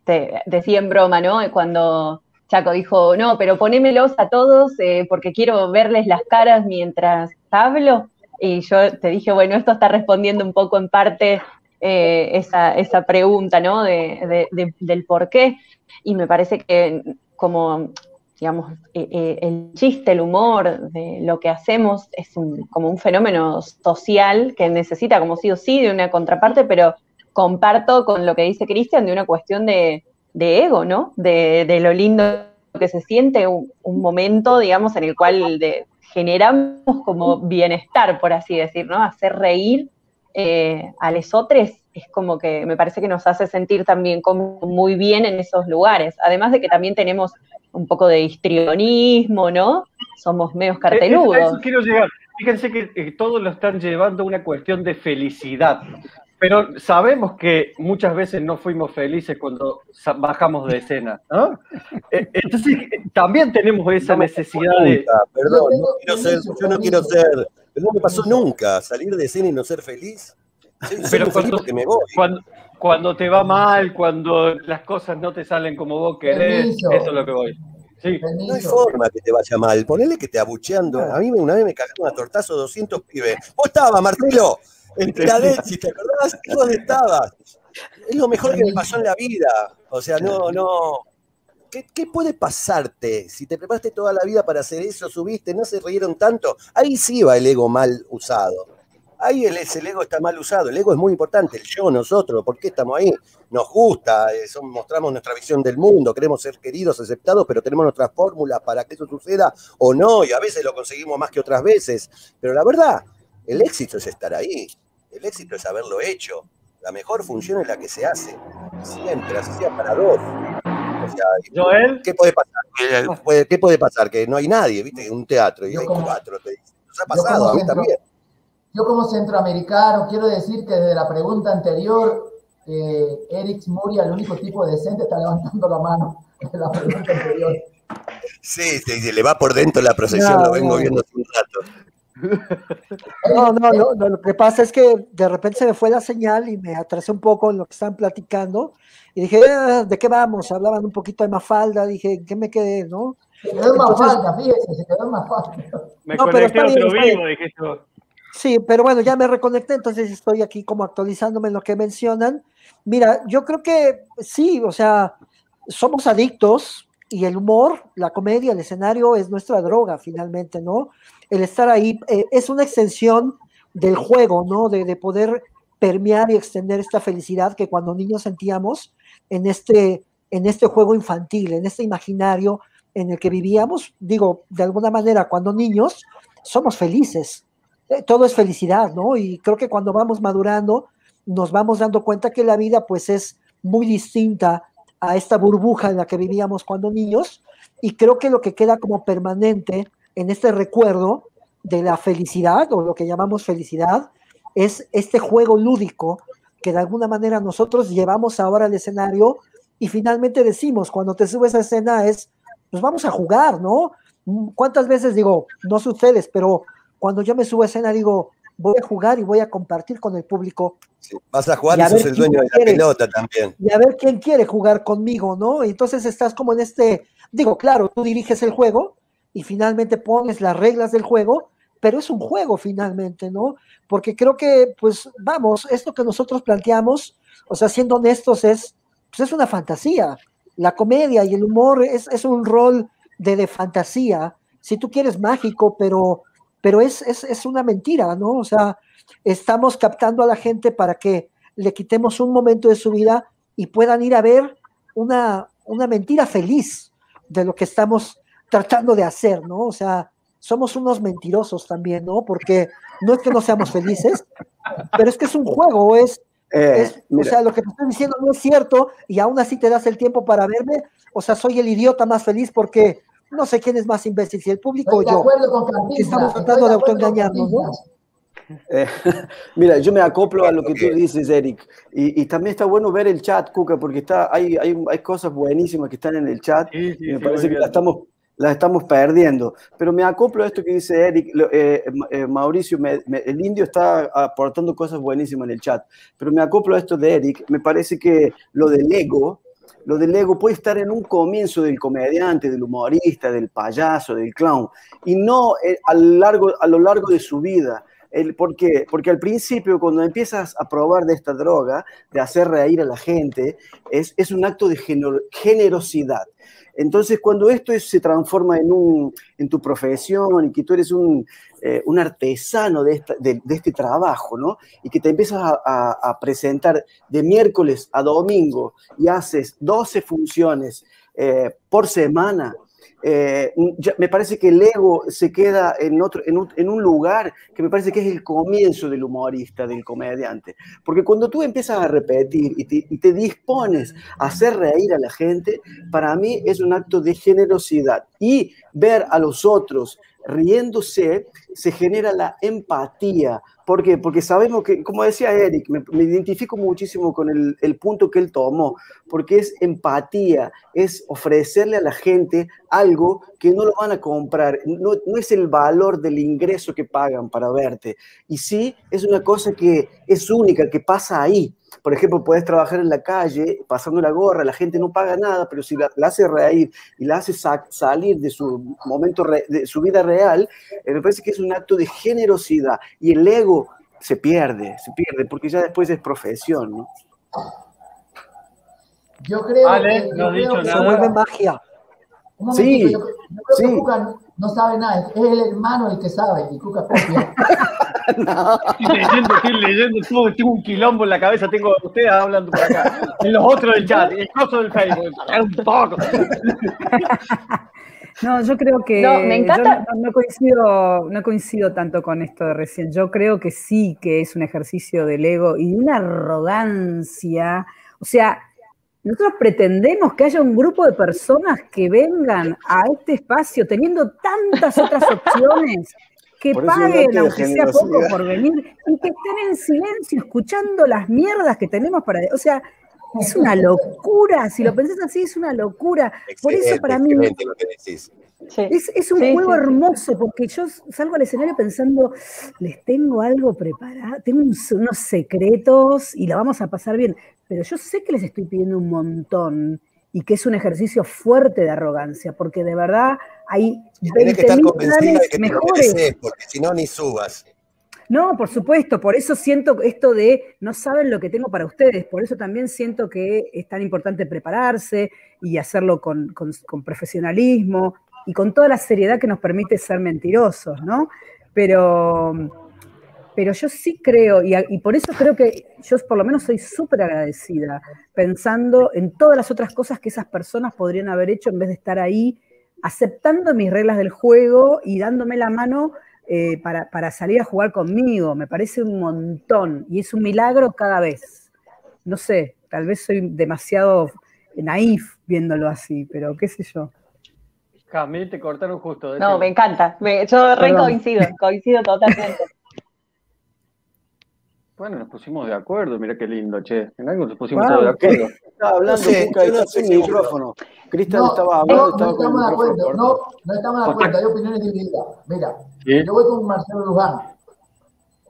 te decía en broma, ¿no? Cuando Chaco dijo, no, pero ponémelos a todos eh, porque quiero verles las caras mientras hablo. Y yo te dije, bueno, esto está respondiendo un poco en parte eh, esa, esa pregunta, ¿no? De, de- de- del por qué. Y me parece que como, digamos, eh, eh, el chiste, el humor de lo que hacemos es un- como un fenómeno social que necesita como sí o sí de una contraparte, pero comparto con lo que dice Cristian de una cuestión de, de ego, ¿no? De, de lo lindo que se siente un, un momento, digamos, en el cual de- generamos como bienestar, por así decir, ¿no? Hacer reír eh, a los otros es como que me parece que nos hace sentir también como muy bien en esos lugares. Además de que también tenemos un poco de histrionismo, ¿no? Somos medios Eh, carteludos. A eso quiero llegar. Fíjense que eh, todos lo están llevando a una cuestión de felicidad. Pero sabemos que muchas veces no fuimos felices cuando sa- bajamos de escena, ¿no? Eh, Entonces, también tenemos esa necesidad de... Perdón, Yo no quiero ser, yo no quiero ser, pero no me pasó nunca salir de escena y no ser feliz. Pero cuando, me voy. cuando, cuando te va mal, cuando las cosas no te salen como vos querés, Permiso. eso es lo que voy. Sí. No hay forma que te vaya mal. Ponele que te abucheando. A mí una vez me cagaron a tortazo 200 pibes. Vos estabas, Marcelo, en Tiradentes, ¿te acordás? ¿Y ¿Dónde estabas? Es lo mejor que me pasó en la vida. O sea, no, no. ¿Qué, qué puede pasarte? Si te preparaste toda la vida para hacer eso, subiste, no se rieron tanto. Ahí sí va el ego mal usado. Ahí el, el ego está mal usado. El ego es muy importante. El yo, nosotros, ¿por qué estamos ahí? Nos gusta, eh, son- mostramos nuestra visión del mundo, queremos ser queridos, aceptados, pero tenemos nuestras fórmulas para que eso suceda o no, y a veces lo conseguimos más que otras veces. Pero la verdad, el éxito es estar ahí. El éxito es haberlo hecho. La mejor función es la que se hace. Siempre, así sea para dos. O sea, Joel, ¿qué puede pasar? ¿Qué puede, qué puede pasar? Que no hay nadie, ¿viste? En un teatro y Yo hay como- cuatro, te dicen. Nos ha yo pasado, como a mí centro- también. Yo como centroamericano quiero decir que desde la pregunta anterior, eh, Eric Muria, el único tipo decente, está levantando la mano desde la pregunta anterior. Sí, sí, se le va por dentro la procesión, No, lo vengo no. viendo hace un rato. No, no, no, no, lo que pasa es que de repente se me fue la señal y me atrasé un poco en lo que estaban platicando y dije, "Ah, ¿de qué vamos? Hablaban un poquito de Mafalda, dije, ¿en ¿qué me quedé? ¿no? Se quedó falta, fíjese, se quedó falta. me No, pero conecté bien, otro bien. vivo, dijiste vos. Sí, pero bueno, ya me reconecté, entonces estoy aquí como actualizándome en lo que mencionan. Mira, yo creo que sí, o sea, somos adictos y el humor, la comedia, el escenario es nuestra droga finalmente, ¿no? El estar ahí eh, es una extensión del juego, ¿no? De, de poder permear y extender esta felicidad que cuando niños sentíamos en este, en este juego infantil, en este imaginario en el que vivíamos. Digo, de alguna manera, cuando niños somos felices, eh, todo es felicidad, ¿no? Y creo que cuando vamos madurando, nos vamos dando cuenta que la vida pues es muy distinta a esta burbuja en la que vivíamos cuando niños y creo que lo que queda como permanente en este recuerdo de la felicidad o lo que llamamos felicidad es este juego lúdico que de alguna manera nosotros llevamos ahora al escenario y finalmente decimos cuando te subes a escena es pues vamos a jugar, ¿no? ¿Cuántas veces digo, no sé ustedes, pero cuando yo me subo a escena digo, voy a jugar y voy a compartir con el público Sí, Vas a jugar Y sos el dueño de la quiere. pelota también. y a ver quién quiere jugar conmigo, ¿no? Entonces estás como en este, digo, claro, tú diriges el juego y finalmente pones las reglas del juego, pero es un juego finalmente, ¿no? Porque creo que, pues, vamos, esto que nosotros planteamos, o sea, siendo honestos, es, pues es una fantasía. La comedia y el humor es, es un rol de, de fantasía, si tú quieres mágico, pero, pero es, es, es una mentira, ¿no? O sea, estamos captando a la gente para que le quitemos un momento de su vida y puedan ir a ver una, una mentira feliz de lo que estamos tratando de hacer, ¿no? O sea, somos unos mentirosos también, ¿no? Porque no es que no seamos felices, pero es que es un juego, es, Eh, es- o sea, lo que te estoy diciendo no es cierto y aún así te das el tiempo para verme, o sea, soy el idiota más feliz porque no sé quién es más imbécil, si el público o Estoy de yo. acuerdo con Cantinflas. Estamos tratando de autoengañarnos. Eh, mira, yo me acoplo a lo que tú dices, Eric. Y, y también está bueno ver el chat, Cuca, porque está, hay, hay, hay cosas buenísimas que están en el chat Sí, sí, y me sí, parece que las estamos, las estamos perdiendo. Pero me acoplo a esto que dice Eric. Eh, eh, Mauricio, el indio está aportando cosas buenísimas en el chat. Pero me acoplo a esto de Eric. Me parece que lo del ego, lo del ego puede estar en un comienzo del comediante, del humorista, del payaso, del clown, y no eh, a, lo largo, a lo largo de su vida. El, ¿Por qué? Porque al principio, cuando empiezas a probar de esta droga, de hacer reír a la gente, es, es un acto de gener- generosidad. Entonces, cuando esto es- se transforma en, un, en tu profesión y que tú eres un, eh, artesano de, esta- este trabajo, ¿no? Y que te empiezas a presentar de miércoles a domingo y haces 12 funciones eh, por semana, eh, me parece que el ego se queda en, otro, en, un, lugar que me parece que es el comienzo del humorista, del comediante. Porque cuando tú empiezas a repetir y te dispones a hacer reír a la gente, para mí es un acto de generosidad. Y ver a los otros riéndose se genera la empatía. ¿Por qué? Porque sabemos que, como decía Eric, me, me identifico muchísimo con el, el punto que él tomó, porque es empatía, es ofrecerle a la gente algo que no lo van a comprar, no, no es el valor del ingreso que pagan para verte, y sí es una cosa que es única, que pasa ahí. Por ejemplo, puedes trabajar en la calle pasando la gorra, la gente no paga nada, pero si la, la hace reír y la hace sa- salir de su momento, re- de su vida real, eh, me parece que es un acto de generosidad y el ego se pierde, se pierde, porque ya después es profesión, ¿no? Yo creo Ale, que. no yo has dicho creo que- Se vuelve magia. Un Sí, momentito, yo, yo creo sí. que Cuca no sabe nada, es el hermano el que sabe y Cuca copia. Estoy leyendo, estoy leyendo, todo, tengo un quilombo en la cabeza, tengo a ustedes hablando por acá, en los otros del chat, el coso del Facebook, un poco. No, yo creo que No, me encanta- yo no, no coincido, no coincido tanto con esto de recién. Yo creo que sí que es un ejercicio del ego y de una arrogancia. O sea, nosotros pretendemos que haya un grupo de personas que vengan a este espacio teniendo tantas otras opciones, que paguen, aunque sea poco por venir, y que estén en silencio escuchando las mierdas que tenemos para... O sea, es una locura, si lo pensás así, es una locura. Por eso para mí excelente lo que decís. Sí. es, es un Sí, juego sí, sí. hermoso porque yo salgo al escenario pensando, les tengo algo preparado, tengo unos secretos y la vamos a pasar bien, pero yo sé que les estoy pidiendo un montón y que es un ejercicio fuerte de arrogancia, porque de verdad hay Tenés que estar 20.000 convencida de planes que te mejores. mereces, porque si no, ni subas. No, por supuesto, por eso siento esto de no saben lo que tengo para ustedes, por eso también siento que es tan importante prepararse y hacerlo con, con- profesionalismo y con toda la seriedad que nos permite ser mentirosos, ¿no? Pero, pero yo sí creo, y, y por eso creo que yo por lo menos soy súper agradecida, pensando en todas las otras cosas que esas personas podrían haber hecho en vez de estar ahí aceptando mis reglas del juego y dándome la mano eh, para, para salir a jugar conmigo. Me parece un montón y es un milagro cada vez. No sé, tal vez soy demasiado naif viéndolo así, pero qué sé yo. Camil, te cortaron justo. No, me encanta. Me- yo re coincido, coincido totalmente. Bueno, nos pusimos de acuerdo, mira qué lindo, che. En algo nos pusimos Wow, todos de acuerdo. Estaba hablando, No sé, Cuca, yo no sé sin si- micrófono. Cristian No, estaba no, hablando, no estaba con el micrófono no, no estamos de acuerdo, hay opiniones divididas. Mira, ¿Sí? yo voy con Marcelo Luján.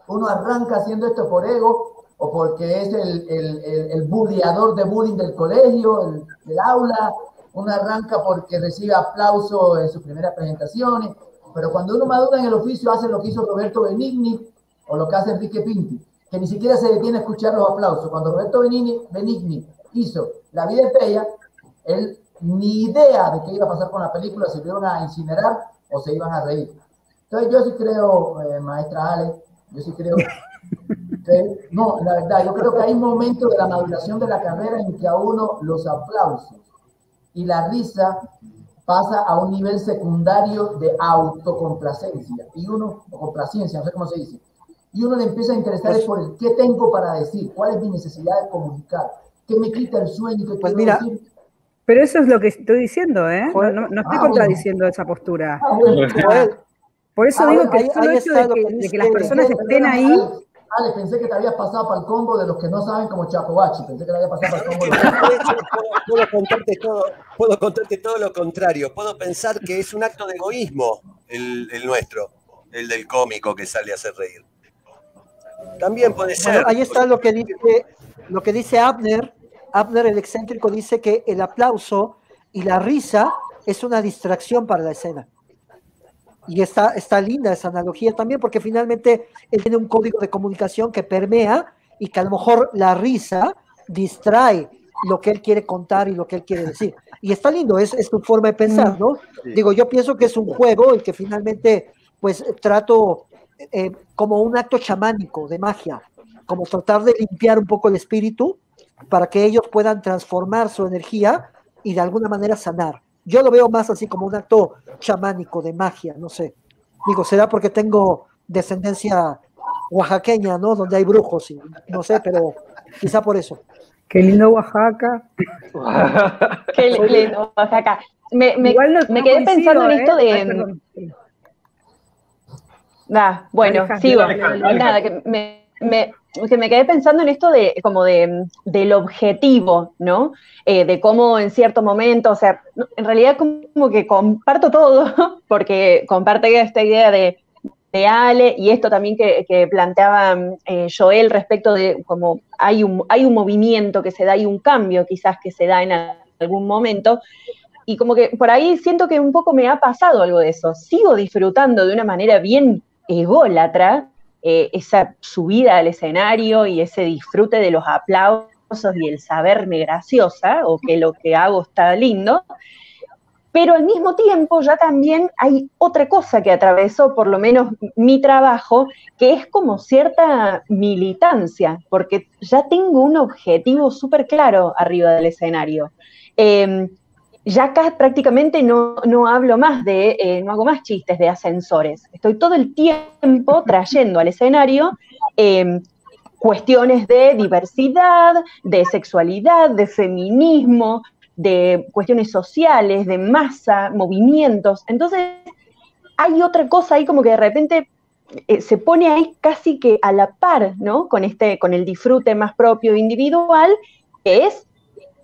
Uno arranca haciendo esto por ego o porque es el, el, el, el bulleador de bullying del colegio, el, del aula. Uno arranca porque recibe aplauso en sus primeras presentaciones. Pero cuando uno madura en el oficio, hace lo que hizo Roberto Benigni o lo que hace Enrique Pinti, que ni siquiera se detiene a escuchar los aplausos. Cuando Roberto Benigni, Benigni hizo La vida es bella, él ni idea de qué iba a pasar con la película, si iban a incinerar o se iban a reír. Entonces yo sí creo, eh, maestra Ale, yo sí creo que, no, la verdad, yo creo que hay momentos de la maduración de la carrera en que a uno los aplausos y la risa pasa a un nivel secundario de autocomplacencia y uno, o complacencia, no sé cómo se dice, y uno le empieza a interesar es por el qué tengo para decir, cuál es mi necesidad de comunicar, qué me quita el sueño, qué Pues quiero mira, decir. Pero eso es lo que estoy diciendo, ¿eh? No, no- no estoy Ah, contradiciendo esa postura. Ah, bueno. Por eso Ah, digo que ahí- el solo hecho de que, que de dice- que las personas estén ahí, Ale, Ale, pensé que te habías pasado para el combo de los que no saben como Chacobachi. Pensé que te habías pasado para el combo de los De hecho, puedo, puedo contarte todo, puedo contarte todo lo contrario. Puedo pensar que es un acto de egoísmo el, el nuestro, el del cómico que sale a hacer reír. También puede ser. Bueno, ahí está lo que dice, lo que dice Abner. Abner, el excéntrico, dice que el aplauso y la risa es una distracción para la escena. Y está, está linda esa analogía también, porque finalmente él tiene un código de comunicación que permea y que a lo mejor la risa distrae lo que él quiere contar y lo que él quiere decir. Y está lindo, es, es tu forma de pensar, ¿no? Digo, yo pienso que es un juego y que finalmente, pues trato eh, como un acto chamánico de magia, como tratar de limpiar un poco el espíritu para que ellos puedan transformar su energía y de alguna manera sanar. Yo lo veo más así como un acto chamánico de magia, no sé. Digo, será porque tengo descendencia oaxaqueña, ¿no? Donde hay brujos, y no sé, pero quizá por eso. Qué lindo Oaxaca. Qué lindo Oaxaca. Me, me, Igual no- me no quedé pensando en coincido, esto ¿eh? de. Ay. Ah, bueno, sigo. Nada, que me, me- que me quedé pensando en esto de como de del objetivo, ¿no? Eh, de cómo en cierto momento, o sea, en realidad como que comparto todo, porque comparte esta idea de, de Ale y esto también que, que planteaba eh, Joel respecto de cómo hay un, hay un movimiento que se da, hay un cambio quizás que se da en algún momento, y como que por ahí siento que un poco me ha pasado algo de eso. Sigo disfrutando de una manera bien ególatra eh, esa subida al escenario y ese disfrute de los aplausos y el saberme graciosa o que lo que hago está lindo. Pero al mismo tiempo ya también hay otra cosa que atravesó por lo menos mi trabajo, que es como cierta militancia, porque ya tengo un objetivo súper claro arriba del escenario. Eh, ya acá prácticamente no, no hablo más de, eh, no hago más chistes de ascensores. Estoy todo el tiempo trayendo al escenario eh, cuestiones de diversidad, de sexualidad, de feminismo, de cuestiones sociales, de masa, movimientos. Entonces, hay otra cosa ahí como que de repente eh, se pone ahí casi que a la par, ¿no? Con, este, con el disfrute más propio individual, que es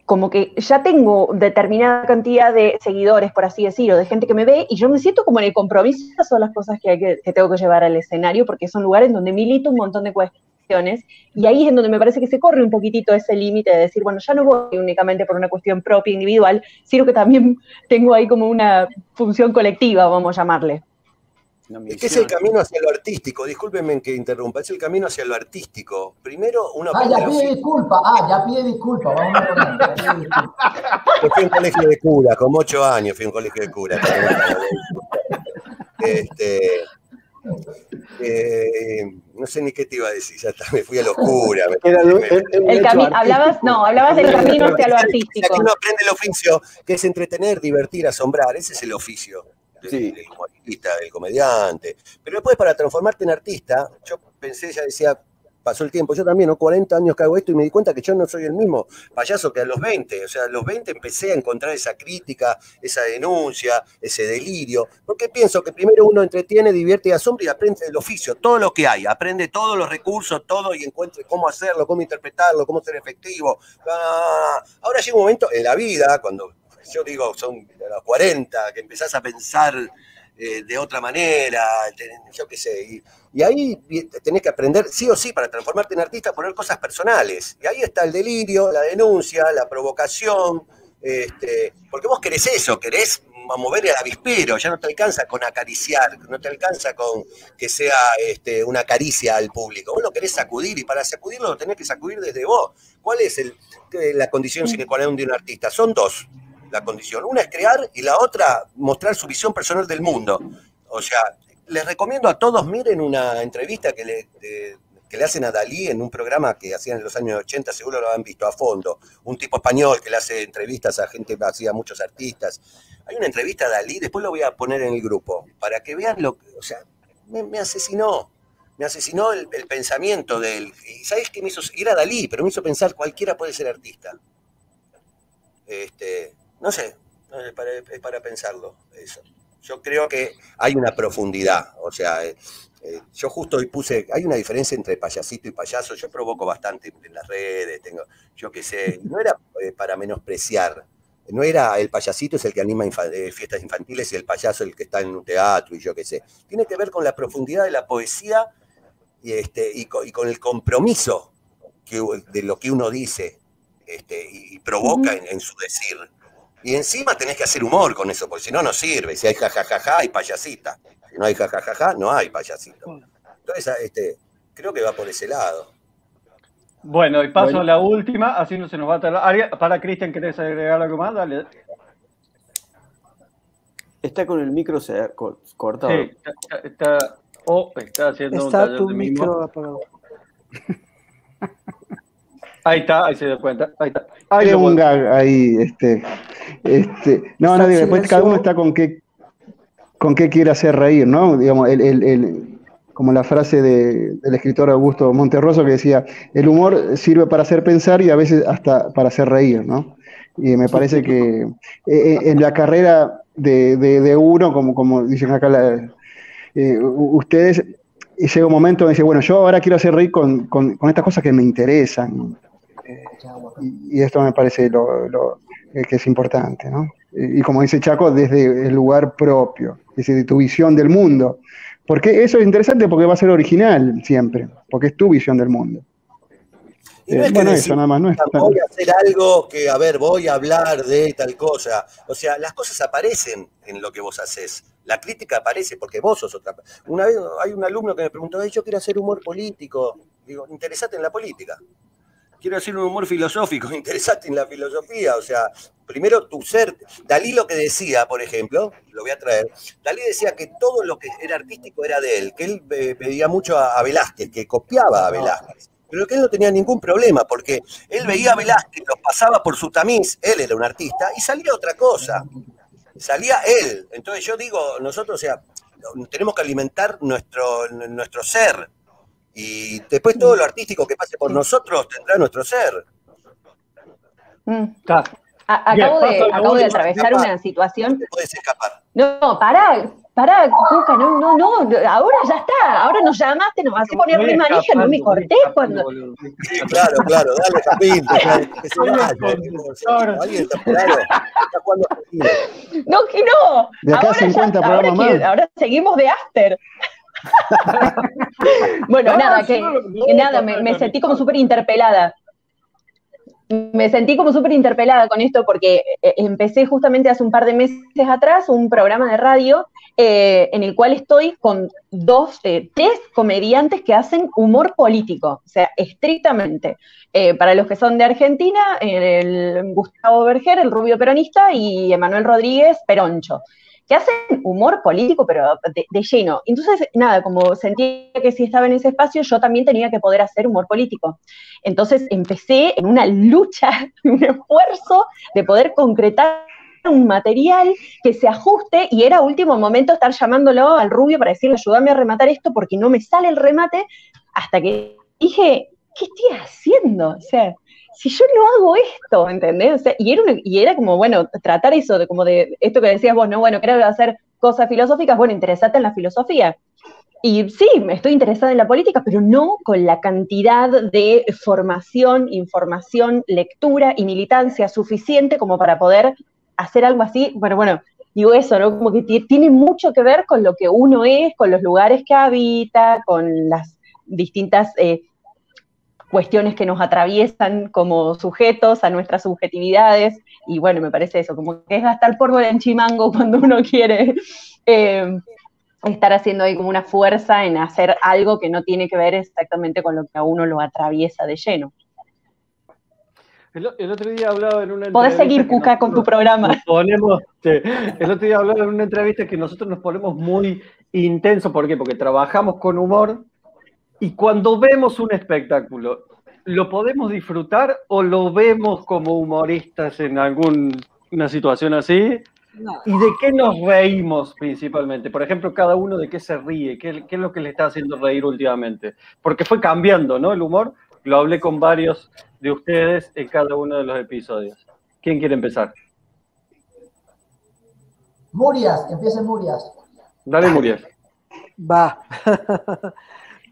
como que ya tengo determinada cantidad de seguidores, por así decirlo, de gente que me ve, y yo me siento como en el compromiso, son las cosas que, hay que, que tengo que llevar al escenario, porque son lugares donde milito un montón de cuestiones, y ahí es en donde me parece que se corre un poquitito ese límite de decir, bueno, ya no voy únicamente por una cuestión propia, individual, sino que también tengo ahí como una función colectiva, vamos a llamarle. Es que es el camino hacia lo artístico, discúlpenme que interrumpa, es el camino hacia lo artístico. Primero, uno Ah, aprende ya el pide oficio. disculpa. Ah, ya pide disculpa. Vamos a poner. Yo fui a un colegio de cura, como ocho años fui a un colegio de cura. Este, eh, no sé ni qué te iba a decir, ya está, me fui a locura. Me, Era El hablabas, no, hablabas del camino hacia lo artístico. que uno aprende el oficio, que es entretener, divertir, asombrar, ese es el oficio del, Sí. del humorista, del comediante. Pero después para transformarte en artista, yo pensé, ya decía, pasó el tiempo, yo también, ¿no? 40 años que hago esto y me di cuenta que yo no soy el mismo payaso que a los 20, o sea, a los 20 empecé a encontrar esa crítica, esa denuncia, ese delirio, porque pienso que primero uno entretiene, divierte y asombra y aprende el oficio, todo lo que hay, aprende todos los recursos, todo y encuentre cómo hacerlo, cómo interpretarlo, cómo ser efectivo. Ah, ahora llega un momento en la vida, cuando yo digo, son a los 40, que empezás a pensar eh, de otra manera, yo qué sé, y, ahí tenés que aprender, sí o sí, para transformarte en artista, poner cosas personales. Y ahí está el delirio, la denuncia, la provocación, este, porque vos querés eso, querés mover el avispero, ya no te alcanza con acariciar, no te alcanza con que sea este, una caricia al público, vos lo querés sacudir y para sacudirlo lo tenés que sacudir desde vos. ¿Cuál es el, la condición sine qua non de un artista? Son dos la condición. Una es crear y la otra mostrar su visión personal del mundo. O sea, les recomiendo a todos, miren una entrevista que le, que le hacen a Dalí en un programa que hacían en los años 80, seguro lo han visto a fondo. Un tipo español que le hace entrevistas a gente, hacía muchos artistas. Hay una entrevista a Dalí, después lo voy a poner en el grupo, para que vean lo que, o sea, me, asesinó. Me asesinó el, pensamiento de él. ¿Y sabes qué me hizo? Era Dalí, pero me hizo pensar cualquiera puede ser artista. Este, no sé, no, para, es para pensarlo eso. Yo creo que hay una profundidad, o sea, eh, eh, yo justo hoy puse, hay una diferencia entre payasito y payaso, yo provoco bastante en las redes, tengo, yo qué sé, no era eh, para menospreciar, no era el payasito es el que anima infa- fiestas infantiles y el payaso el que está en un teatro y yo qué sé. Tiene que ver con la profundidad de la poesía y, este, y, co- y con el compromiso que, de lo que uno dice este, y, y provoca en, en su decir. Y encima tenés que hacer humor con eso, porque si no, no sirve. Si hay jajajaja, hay payasita. Si no hay jajajaja, no hay payasito. Entonces, a- este, creo que va por ese lado. Bueno, y paso Bueno. a la última, así no se nos va a tardar. Para Cristian, ¿querés agregar algo más? Dale. Está con el micro cortado. Sí, está, está- o está haciendo un Está taller tu micro apagado. Ahí está, ahí se dio cuenta. Ahí está. Ahí Hay un gag ahí, este, este, no, no, digo, después cada uno está con qué, con qué quiere hacer reír, ¿no? Digamos, el, el- el- como la frase de- del escritor Augusto Monterroso que decía, el humor sirve para hacer pensar y a veces hasta para hacer reír, ¿no? Y me parece que eh, eh, en la carrera de, de- de uno, como, como dicen acá la- eh, ustedes, llega un momento donde dice, bueno, yo ahora quiero hacer reír con, con- con estas cosas que me interesan. Eh, y, y esto me parece lo, lo- eh, que es importante, ¿no? Y, y como dice Chaco, desde el lugar propio, desde tu visión del mundo. Porque eso es interesante porque va a ser original siempre, porque es tu visión del mundo. Y no Eh, es que bueno, decir, eso nada más, no es tan- voy a hacer algo que, a ver, voy a hablar de tal cosa. O sea, las cosas aparecen en lo que vos haces. La crítica aparece porque vos sos otra. Una vez hay un alumno que me preguntó, "Ay, yo quiero hacer humor político. Digo, interesate en la política. Quiero hacer un humor filosófico, interesate en la filosofía. O sea, primero tu ser. Dalí lo que decía, por ejemplo, lo voy a traer. Dalí decía que todo lo que era artístico era de él, que él eh, pedía mucho a, Velázquez, que copiaba a Velázquez. Pero que él no tenía ningún problema, porque él veía a Velázquez, lo pasaba por su tamiz, él era un artista, y salía otra cosa. Salía él. Entonces yo digo, nosotros, o sea, tenemos que alimentar nuestro, nuestro ser. Y después todo lo artístico que pase por nosotros tendrá nuestro ser. Mm. Acabo de, acabo de atravesar una situación. Te puedes escapar. No, pará, pará, Cuca, no, no, no, ahora ya está, ahora nos llamaste, nos vas a poner re manija, no me corté escapando, cuando. Sí, claro, claro, dale, Capín, que, que se Soy vaya. el conductor. Alguien está apurado, está jugando partido. No, que no. De acá a ahora 50 ya, ahora, programas que- más. ahora seguimos de after. bueno, No, nada, que, no, no, que nada, me, sentí como súper interpelada. Me sentí como súper interpelada con esto porque eh, empecé justamente hace un par de meses atrás un programa de radio eh, en el cual estoy con dos, eh, tres comediantes que hacen humor político, o sea, estrictamente. Eh, para los que son de Argentina, el Gustavo Berger, el rubio peronista, y Emanuel Rodríguez, peroncho que hacen humor político, pero de, lleno. Entonces, nada, como sentía que si estaba en ese espacio, yo también tenía que poder hacer humor político. Entonces empecé en una lucha, un esfuerzo de poder concretar un material que se ajuste y era último momento estar llamándolo al rubio para decirle, ayúdame a rematar esto porque no me sale el remate, hasta que dije, ¿qué estoy haciendo? O sea, si yo no hago esto, ¿entendés? O sea, y, era una- y era como, bueno, tratar eso, de como de esto que decías vos, ¿no? Bueno, creo hacer cosas filosóficas, bueno, interesate en la filosofía. Y sí, estoy interesada en la política, pero no con la cantidad de formación, información, lectura y militancia suficiente como para poder hacer algo así. Bueno, bueno, digo eso, ¿no? Como que ti- tiene mucho que ver con lo que uno es, con los lugares que habita, con las distintas eh, cuestiones que nos atraviesan como sujetos a nuestras subjetividades. Y bueno, me parece eso, como que es gastar polvo en chimango cuando uno quiere eh, estar haciendo ahí como una fuerza en hacer algo que no tiene que ver exactamente con lo que a uno lo atraviesa de lleno. El, el otro día hablaba en una Podés entrevista seguir, que Cuca, con tu programa. ponemos, el otro día hablaba en una entrevista que nosotros nos ponemos muy intensos, ¿por qué? Porque trabajamos con humor y cuando vemos un espectáculo, ¿lo podemos disfrutar o lo vemos como humoristas en alguna situación así? ¿Y de qué nos reímos principalmente? Por ejemplo, cada uno de qué se ríe, qué, qué es lo que le está haciendo reír últimamente. Porque fue cambiando, ¿no? El humor. Lo hablé con varios de ustedes en cada uno de los episodios. ¿Quién quiere empezar? Murias, que empiece Murias. Dale, Muriel. Va.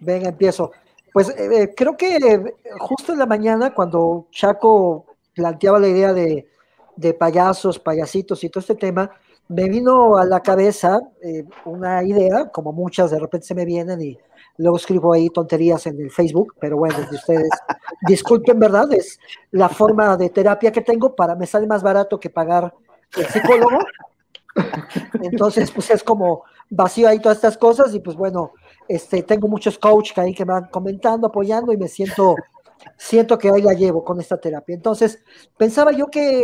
Venga, empiezo. Pues eh, eh, creo que eh, justo en la mañana, cuando Chaco planteaba la idea de, de payasos, payasitos y todo este tema, me vino a la cabeza eh, una idea, como muchas de repente se me vienen y luego escribo ahí tonterías en el Facebook, pero bueno, de ustedes disculpen, ¿verdad? Es la forma de terapia que tengo para me sale más barato que pagar el psicólogo. Entonces, pues es como vacío ahí todas estas cosas y pues bueno, este, tengo muchos coaches ahí que me van comentando, apoyando y me siento, siento que ahí la llevo con esta terapia. Entonces, pensaba yo que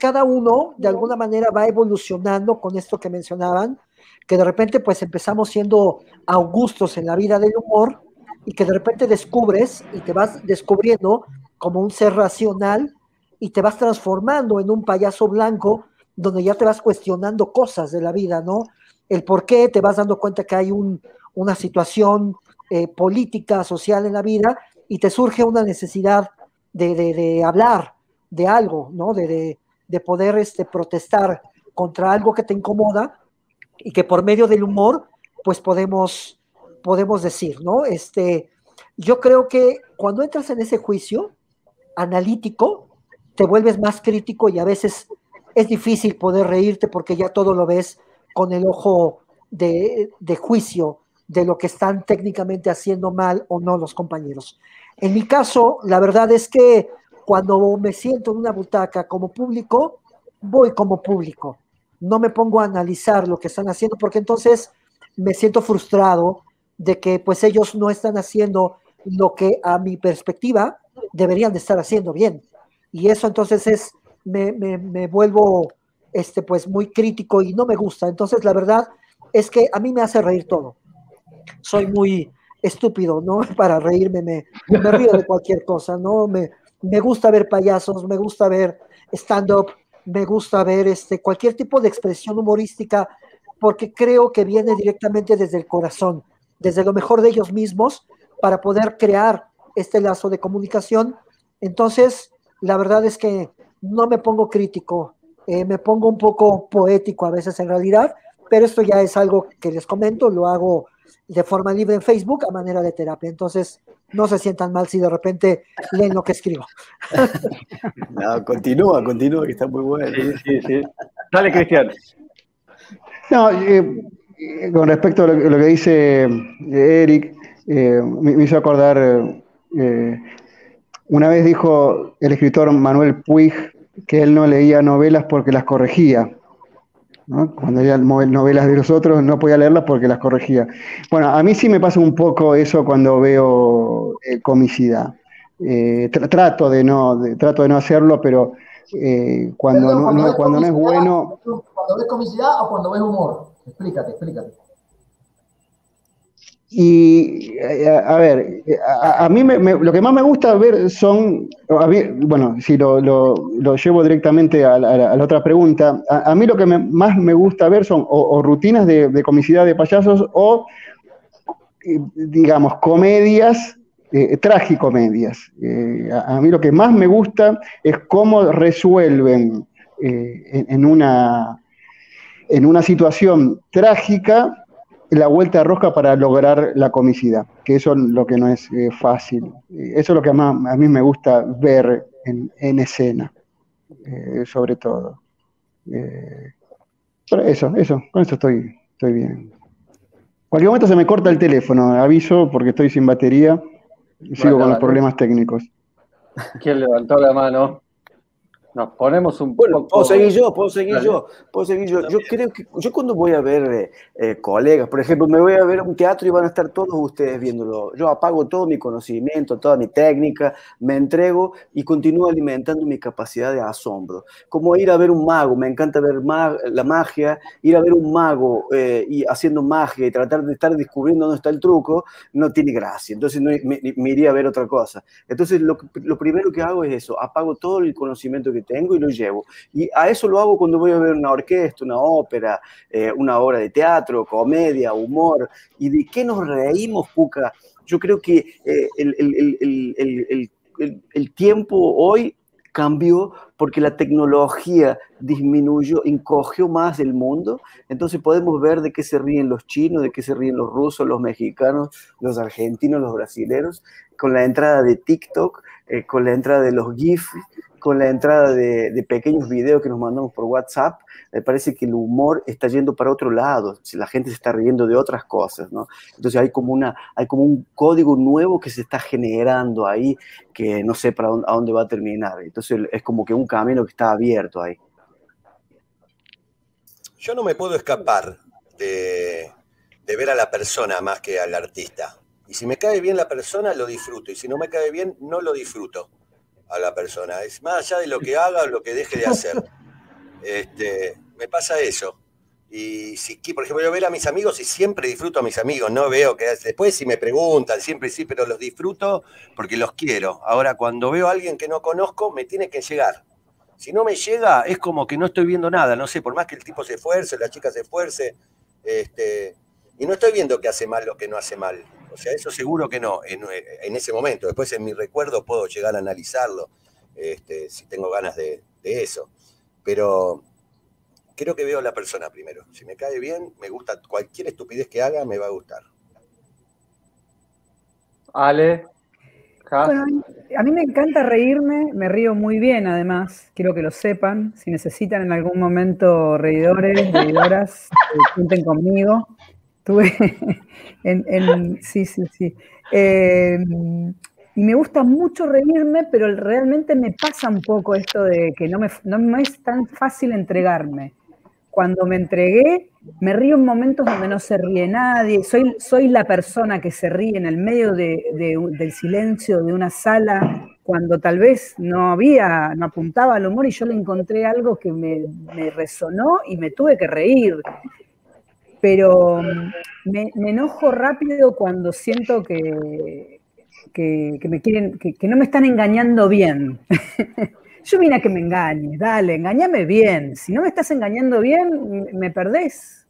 cada uno de alguna manera va evolucionando con esto que mencionaban, que de repente pues empezamos siendo augustos en la vida del humor y que de repente descubres y te vas descubriendo como un ser racional y te vas transformando en un payaso blanco donde ya te vas cuestionando cosas de la vida, ¿no? El por qué te vas dando cuenta que hay un, una situación eh, política, social en la vida y te surge una necesidad de, de, de hablar de algo, ¿no? De, de, poder este, protestar contra algo que te incomoda y que por medio del humor, pues podemos, podemos decir, ¿no? Este, yo creo que cuando entras en ese juicio analítico, te vuelves más crítico y a veces es difícil poder reírte porque ya todo lo ves con el ojo de, de, juicio de lo que están técnicamente haciendo mal o no los compañeros. En mi caso, la verdad es que cuando me siento en una butaca como público, voy como público. No me pongo a analizar lo que están haciendo porque entonces me siento frustrado de que pues ellos no están haciendo lo que a mi perspectiva deberían de estar haciendo bien. Y eso entonces es, me, me, me vuelvo este, pues muy crítico y no me gusta. Entonces la verdad es que a mí me hace reír todo. Soy muy estúpido, ¿no? Para reírme me, río de cualquier cosa, ¿no? Me, me gusta ver payasos, me gusta ver stand-up, me gusta ver este, cualquier tipo de expresión humorística, porque creo que viene directamente desde el corazón, desde lo mejor de ellos mismos, para poder crear este lazo de comunicación. Entonces, la verdad es que no me pongo crítico, eh, me pongo un poco poético a veces en realidad, pero esto ya es algo que les comento, lo hago de forma libre en Facebook a manera de terapia. Entonces, no se sientan mal si de repente leen lo que escribo. No, continúa, continúa, que está muy bueno. Sí, sí, sí. Dale, Cristian. No, eh, con respecto a lo, lo, que dice Eric, eh, me, me, hizo acordar, eh, una vez dijo el escritor Manuel Puig que él no leía novelas porque las corregía. ¿No? Cuando leía novelas de los otros no podía leerlas porque las corregía. Bueno, a mí sí me pasa un poco eso cuando veo eh, comicidad. Eh, tra trato, de no, de, trato de no hacerlo, pero eh, cuando, Perdón, no, cuando, no, cuando no es bueno... ¿Cuando ves comicidad o cuando ves humor? Explícate, explícate. Y a, a ver, a, mí me, lo que más me gusta ver son, bueno, si lo, lo, llevo directamente a la, a la otra pregunta, a, mí lo que más me gusta ver son o, rutinas de, de, comicidad de payasos o, digamos, comedias, eh, tragicomedias. Eh, a, mí lo que más me gusta es cómo resuelven eh, en, en, una, en una situación trágica la vuelta de rosca para lograr la comicidad, que eso es lo que no es eh, fácil. Eso es lo que más, a mí me gusta ver en, en escena, eh, sobre todo. Eh, pero eso, eso, con eso estoy, estoy bien. Cualquier momento se me corta el teléfono, aviso porque estoy sin batería y sigo con los problemas técnicos. ¿Quién levantó la mano? Nos ponemos un bueno, poco... Puedo seguir yo, puedo seguir Dale. yo, puedo seguir yo. Yo creo que yo cuando voy a ver eh, eh, colegas, por ejemplo, me voy a ver un teatro y van a estar todos ustedes viéndolo. Yo apago todo mi conocimiento, toda mi técnica, me entrego y continúo alimentando mi capacidad de asombro. Como ir a ver un mago, me encanta ver mag la magia, ir a ver un mago eh, y haciendo magia y tratar de estar descubriendo dónde está el truco, no tiene gracia. Entonces no, me, me, iría a ver otra cosa. Entonces lo, lo primero que hago es eso, apago todo el conocimiento que tengo y lo llevo. Y a eso lo hago cuando voy a ver una orquesta, una ópera, eh, una obra de teatro, comedia, humor. ¿Y de qué nos reímos, Cuca? Yo creo que eh, el, el, el, el, tiempo hoy cambió porque la tecnología disminuyó, encogió más el mundo, entonces podemos ver de qué se ríen los chinos, de qué se ríen los rusos, los mexicanos, los argentinos, los brasileños, con la entrada de TikTok, eh, con la entrada de los GIF, con la entrada de, pequeños videos que nos mandamos por WhatsApp, me parece que el humor está yendo para otro lado, la gente se está riendo de otras cosas, ¿no? Entonces hay como, una, hay como un código nuevo que se está generando ahí, que no sé para dónde, a dónde va a terminar. Entonces es como que un camino que está abierto ahí. Yo no me puedo escapar de, de ver a la persona más que al artista. Y si me cae bien la persona, lo disfruto. Y si no me cae bien, no lo disfruto a la persona. Es más allá de lo que haga o lo que deje de hacer. Este, me pasa eso. Y si, por ejemplo, yo veo a mis amigos y siempre disfruto a mis amigos, no veo que después si me preguntan, siempre sí, pero los disfruto porque los quiero. Ahora, cuando veo a alguien que no conozco, me tiene que llegar. Si no me llega, es como que no estoy viendo nada, no sé, por más que el tipo se esfuerce, la chica se esfuerce, este, y no estoy viendo que hace mal lo que no hace mal. O sea, eso seguro que no, en, ese momento. Después en mi recuerdo puedo llegar a analizarlo, este, si tengo ganas de, de eso. Pero creo que veo a la persona primero. Si me cae bien, me gusta cualquier estupidez que haga, me va a gustar. Ale. Bueno, a mí me encanta reírme, me río muy bien además, quiero que lo sepan, si necesitan en algún momento reidores, reidoras, eh, cuenten conmigo. En, sí, sí, sí. Eh, y me gusta mucho reírme, pero realmente me pasa un poco esto de que no me, no me es tan fácil entregarme cuando me entregué, me río en momentos donde no se ríe nadie, soy, soy la persona que se ríe en el medio del silencio de una sala, cuando tal vez no había, no apuntaba al humor y yo le encontré algo que me, resonó y me tuve que reír. Pero mm, me, enojo rápido cuando siento que, que, me quieren, que, no me están engañando bien. Yo vine a que me engañes, dale, engañame bien. Si no me estás engañando bien, me perdés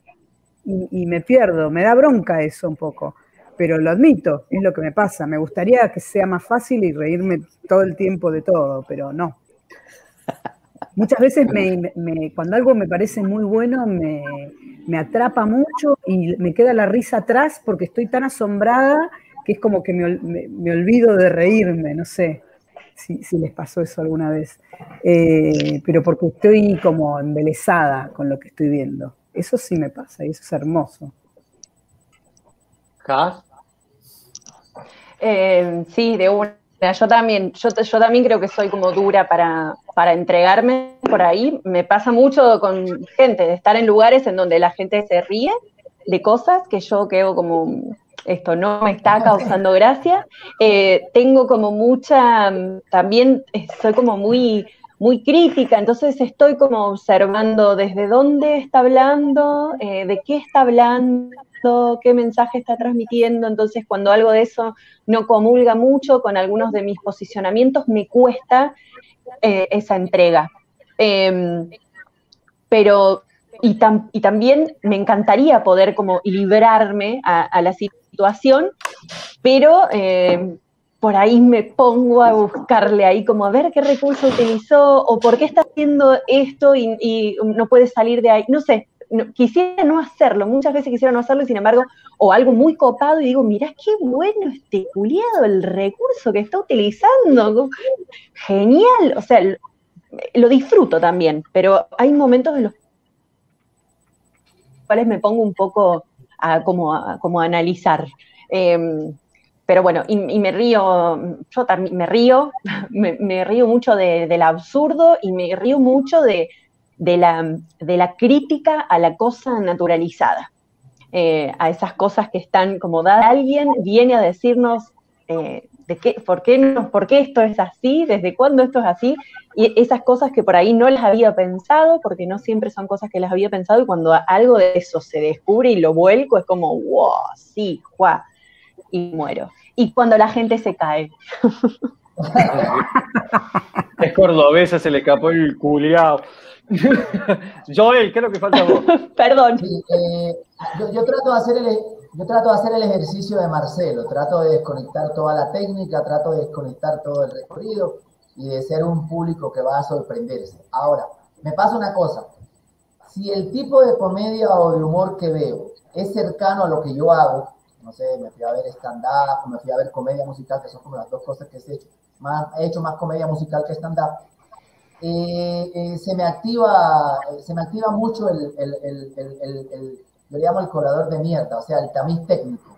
y, me pierdo. Me da bronca eso un poco, pero lo admito, es lo que me pasa. Me gustaría que sea más fácil y reírme todo el tiempo de todo, pero no. Muchas veces cuando algo me parece muy bueno me, atrapa mucho y me queda la risa atrás porque estoy tan asombrada que es como que me olvido de reírme, no sé si, les pasó eso alguna vez, eh, pero porque estoy como embelesada con lo que estoy viendo. Eso sí me pasa y eso es hermoso. Eh, sí, de una. Yo también, yo, también creo que soy como dura para, para entregarme por ahí. Me pasa mucho con gente, de estar en lugares en donde la gente se ríe de cosas que yo quedo como esto no me está causando gracia. Eh, tengo como mucha, también soy como muy, muy crítica, entonces estoy como observando desde dónde está hablando, eh, de qué está hablando, qué mensaje está transmitiendo, entonces cuando algo de eso no comulga mucho con algunos de mis posicionamientos, me cuesta esa entrega. Em, pero y, también me encantaría poder como librarme a, la situación pero eh, por ahí me pongo a buscarle ahí como a ver qué recurso utilizó o por qué está haciendo esto y, no puede salir de ahí. No sé, quisiera no hacerlo, muchas veces quisiera no hacerlo, sin embargo, o algo muy copado y digo, mira qué bueno este culiado, el recurso que está utilizando, genial, o sea, lo disfruto también, pero hay momentos en los cuales me pongo un poco a, como, analizar. Em, pero bueno, y, me río, yo también me río, me, río mucho del absurdo y me río mucho de, la, de, la, crítica a la cosa naturalizada, eh, a esas cosas que están como dadas. Alguien viene a decirnos eh, de qué, por, qué no, por qué esto es así, desde cuándo esto es así, y esas cosas que por ahí no las había pensado, porque no siempre son cosas que las había pensado, y cuando algo de eso se descubre y lo vuelco, es como, wow, sí, juá, y muero. Y cuando la gente se cae. es cordobesa, se le escapó el culiao. Joel, ¿qué es lo que falta vos? Perdón. Eh, yo, trato de hacer el, yo trato de hacer el ejercicio de Marcelo, trato de desconectar toda la técnica, trato de desconectar todo el recorrido y de ser un público que va a sorprenderse. Ahora, me pasa una cosa, si el tipo de comedia o de humor que veo es cercano a lo que yo hago, no sé, me fui a ver stand-up, me fui a ver comedia musical, que son como las dos cosas que he hecho, más, he hecho más comedia musical que stand-up, eh, eh, se, me activa, se me activa mucho el, el, el yo le llamo el colador de mierda, o sea, el tamiz técnico.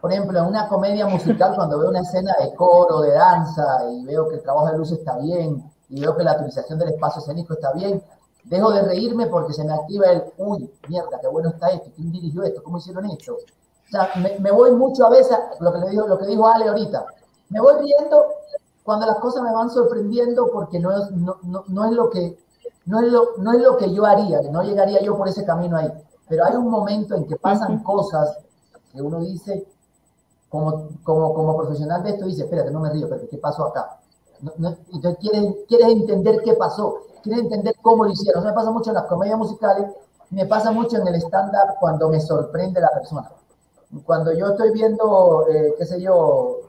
Por ejemplo, en una comedia musical, cuando veo una escena de coro, de danza, y veo que el trabajo de luz está bien, y veo que la utilización del espacio escénico está bien, dejo de reírme porque se me activa el, uy, mierda, qué bueno está esto, ¿quién dirigió esto? ¿Cómo hicieron esto? O sea, me, voy mucho a veces, lo que, le digo, lo que dijo Ale ahorita, me voy riendo cuando las cosas me van sorprendiendo porque no es, no, no, no es lo que no es, lo, no es lo que yo haría, no llegaría yo por ese camino ahí, pero hay un momento en que pasan cosas que uno dice, como, como, como profesional de esto, dice, espérate, no me río, pero ¿qué pasó acá? entonces quieres, quieres entender qué pasó, quieres entender cómo lo hicieron. Eso me pasa mucho en las comedias musicales, me pasa mucho en el stand-up cuando me sorprende la persona. Cuando yo estoy viendo, eh, qué sé yo,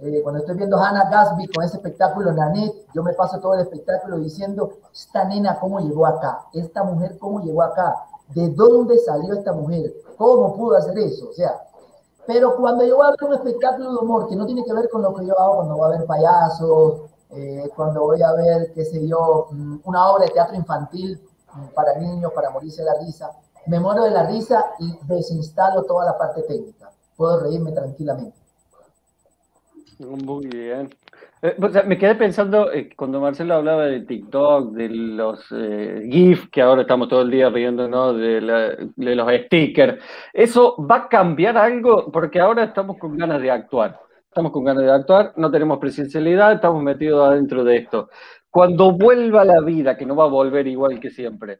eh, cuando estoy viendo Hannah Gatsby con ese espectáculo Nanette, yo me paso todo el espectáculo diciendo, esta nena, ¿cómo llegó acá? Esta mujer, ¿cómo llegó acá? ¿De dónde salió esta mujer? ¿Cómo pudo hacer eso? O sea, pero cuando yo voy a ver un espectáculo de humor que no tiene que ver con lo que yo hago, cuando voy a ver payasos, eh, cuando voy a ver, qué sé yo, mm, una obra de teatro infantil mm, para niños, para morirse de la risa, me muero de la risa y desinstalo toda la parte técnica. Puedo reírme tranquilamente. Muy bien. Eh, me quedé pensando eh, cuando Marcelo hablaba de TikTok, de los eh, GIF, que ahora estamos todo el día viendo, ¿no? De, de, los stickers. ¿Eso va a cambiar algo? Porque ahora estamos con ganas de actuar. Estamos con ganas de actuar, no tenemos presencialidad, estamos metidos adentro de esto. Cuando vuelva la vida, que no va a volver igual que siempre,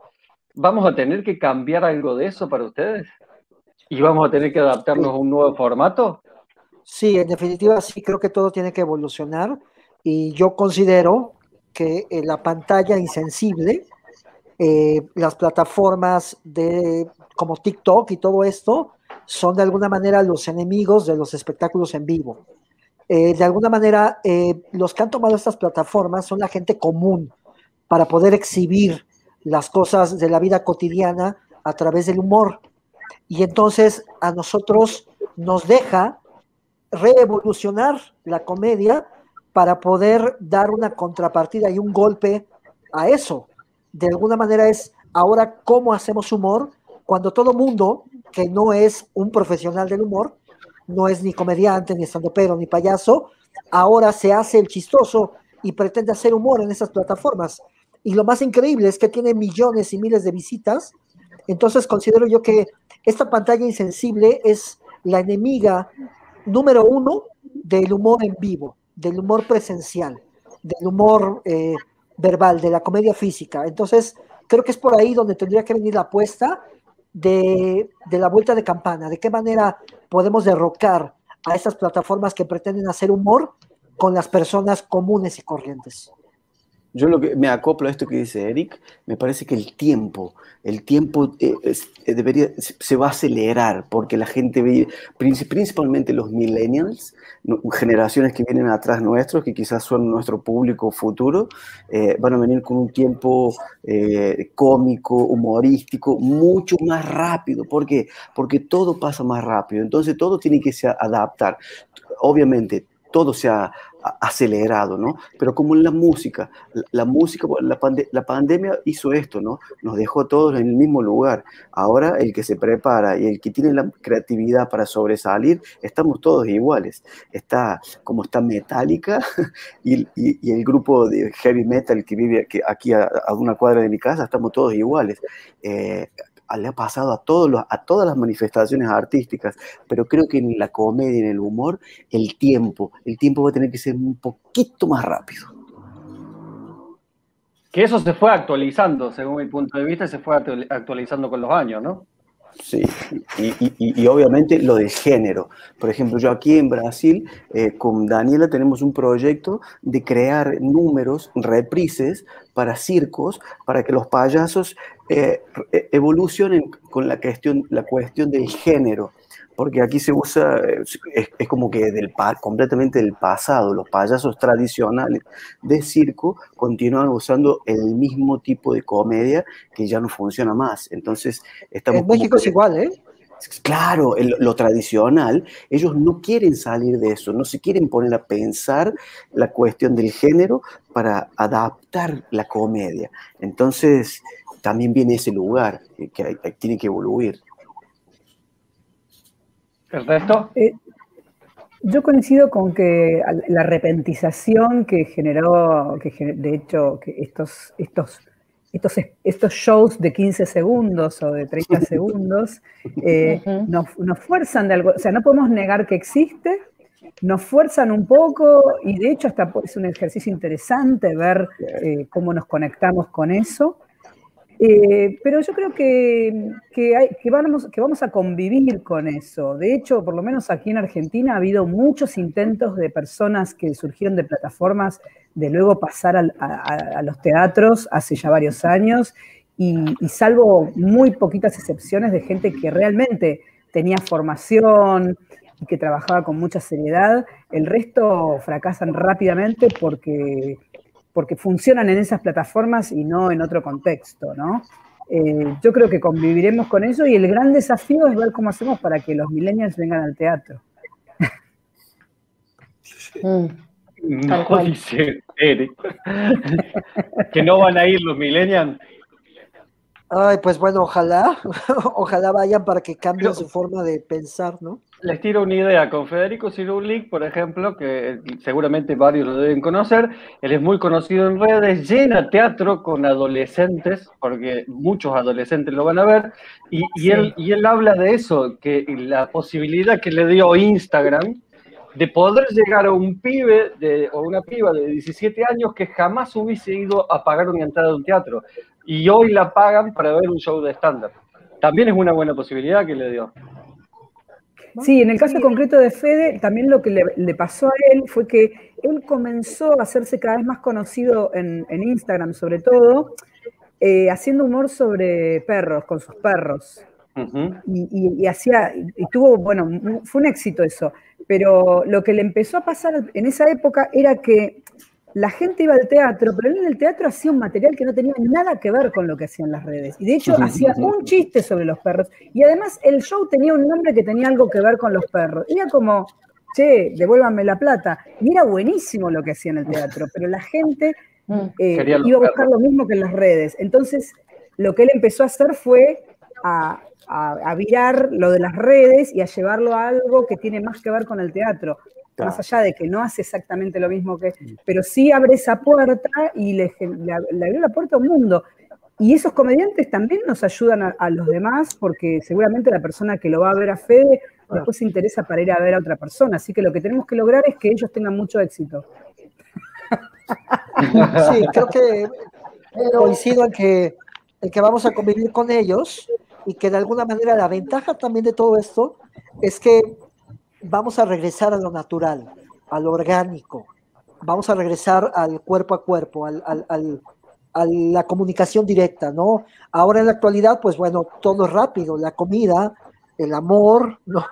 ¿vamos a tener que cambiar algo de eso para ustedes? ¿Y vamos a tener que adaptarnos a un nuevo formato? Sí, en definitiva sí, creo que todo tiene que evolucionar y yo considero que eh, la pantalla insensible, eh, las plataformas de, como TikTok y todo esto, son de alguna manera los enemigos de los espectáculos en vivo. Eh, de alguna manera, los que han tomado estas plataformas son la gente común para poder exhibir las cosas de la vida cotidiana a través del humor. Y entonces a nosotros nos deja reevolucionar la comedia para poder dar una contrapartida y un golpe a eso. De alguna manera es ahora cómo hacemos humor cuando todo mundo que no es un profesional del humor, no es ni comediante, ni estandopero, ni payaso, ahora se hace el chistoso y pretende hacer humor en esas plataformas. Y lo más increíble es que tiene millones y miles de visitas. Entonces considero yo que esta pantalla insensible es la enemiga número uno del humor en vivo, del humor presencial, del humor eh, verbal, de la comedia física. Entonces, creo que es por ahí donde tendría que venir la apuesta de, de la vuelta de campana, de qué manera podemos derrocar a esas plataformas que pretenden hacer humor con las personas comunes y corrientes. Yo lo que me acoplo a esto que dice Eric, me parece que el tiempo, el tiempo eh, eh, debería, se va a acelerar porque la gente principalmente los millennials, generaciones que vienen atrás nuestros, que quizás son nuestro público futuro, eh, van a venir con un tiempo cómico, humorístico, mucho más rápido. ¿Por qué? Porque todo pasa más rápido, entonces todo tiene que se adaptar. Obviamente, todo se ha acelerado, ¿no? Pero como en la música, la, música, la, la, pandemia hizo esto, ¿no? Nos dejó todos en el mismo lugar. Ahora el que se prepara y el que tiene la creatividad para sobresalir, estamos todos iguales. Está como está Metallica y, y, el grupo de heavy metal que vive aquí, aquí a, una cuadra de mi casa, estamos todos iguales. Eh, le ha pasado a, todos los, a todas las manifestaciones artísticas, pero creo que en la comedia, en el humor, el tiempo, el tiempo va a tener que ser un poquito más rápido. Que eso se fue actualizando, según mi punto de vista, se fue actualizando con los años, ¿no? Sí, y, obviamente lo de género. Por ejemplo, yo aquí en Brasil, eh, con Daniela, tenemos un proyecto de crear números, reprises para circos, para que los payasos eh, e, evolucionen con la cuestión, la cuestión del género porque aquí se usa, es, como que del, completamente del pasado, los payasos tradicionales de circo continúan usando el mismo tipo de comedia que ya no funciona más. Entonces, estamos... En México es igual, ¿eh? Claro, lo tradicional, ellos no quieren salir de eso, no se quieren poner a pensar la cuestión del género para adaptar la comedia. Entonces, también viene ese lugar que tiene que evoluir. ¿El resto? Eh, yo coincido con que la repentización que generó, que de hecho, que estos, estos, estos, estos shows de 15 segundos o de 30 segundos eh, nos, fuerzan de algo, o sea, no podemos negar que existe, nos fuerzan un poco y de hecho hasta es un ejercicio interesante ver eh, cómo nos conectamos con eso. Eh, pero yo creo que, que, vamos, que vamos a convivir con eso. De hecho, por lo menos aquí en Argentina ha habido muchos intentos de personas que surgieron de plataformas de luego pasar a, los teatros hace ya varios años y salvo muy poquitas excepciones de gente que realmente tenía formación y que trabajaba con mucha seriedad, el resto fracasan rápidamente porque porque funcionan en esas plataformas y no en otro contexto, ¿no? Eh, yo creo que conviviremos con eso y el gran desafío es ver cómo hacemos para que los millennials vengan al teatro. Tal No, dice Eric. que no van a ir los millennials. Ay, pues bueno, ojalá, ojalá vayan para que cambien su forma de pensar, ¿no? Les tiro una idea con Federico Cirulic, por ejemplo, que seguramente varios lo deben conocer. Él es muy conocido en redes, llena teatro con adolescentes, porque muchos adolescentes lo van a ver, y, y él, y él habla de eso, que la posibilidad que le dio Instagram de poder llegar a un pibe de, o una piba de 17 años que jamás hubiese ido a pagar una entrada de un teatro, y hoy la pagan para ver un show de stand-up. También es una buena posibilidad que le dio. Sí, en el caso concreto de Fede, también lo que le, le pasó a él fue que él comenzó a hacerse cada vez más conocido en, en Instagram, sobre todo, eh, haciendo humor sobre perros, con sus perros. Y, y- y hacía, y tuvo, bueno, fue un éxito eso, pero lo que le empezó a pasar en esa época era que la gente iba al teatro, pero él en el teatro hacía un material que no tenía nada que ver con lo que hacían las redes. Y de hecho hacía un chiste sobre los perros. Y además el show tenía un nombre que tenía algo que ver con los perros. Era como, che, devuélvanme la plata. Y era buenísimo lo que hacía en el teatro, pero la gente eh, Quería los iba a buscar perros. lo mismo que en las redes. Entonces, lo que él empezó a hacer fue a, a, a virar lo de las redes y a llevarlo a algo que tiene más que ver con el teatro. Claro. Más allá de que no hace exactamente lo mismo que. Pero sí abre esa puerta y le, abrió la puerta a un mundo. Y esos comediantes también nos ayudan a, a los demás, porque seguramente la persona que lo va a ver a Fede después se interesa para ir a ver a otra persona. Así que lo que tenemos que lograr es que ellos tengan mucho éxito. Sí, creo que coincido en que, en que vamos a convivir con ellos y que de alguna manera la ventaja también de todo esto es que vamos a regresar a lo natural, a lo orgánico, vamos a regresar al cuerpo a cuerpo, al, al- al- a la comunicación directa, ¿no? Ahora en la actualidad, pues bueno, todo es rápido, la comida, el amor, ¿no?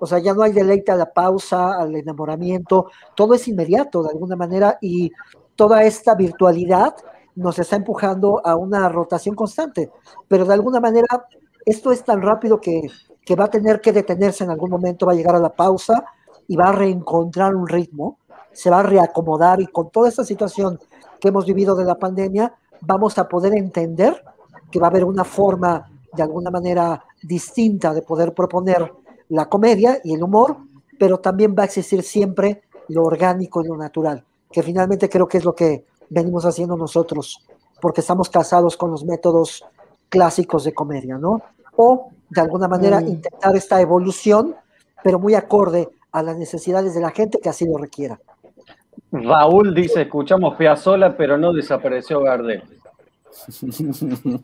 O sea, ya no hay deleite a la pausa, al enamoramiento, todo es inmediato de alguna manera y toda esta virtualidad nos está empujando a una rotación constante, pero de alguna manera esto es tan rápido que, que va a tener que detenerse en algún momento, va a llegar a la pausa y va a reencontrar un ritmo, se va a reacomodar y con toda esta situación que hemos vivido de la pandemia, vamos a poder entender que va a haber una forma de alguna manera distinta de poder proponer la comedia y el humor, pero también va a existir siempre lo orgánico y lo natural, que finalmente creo que es lo que venimos haciendo nosotros, porque estamos casados con los métodos clásicos de comedia, ¿no? O de alguna manera Mm. intentar esta evolución, pero muy acorde a las necesidades de la gente que así lo requiera. Raúl dice, escuchamos Piazzolla, pero no desapareció Gardel.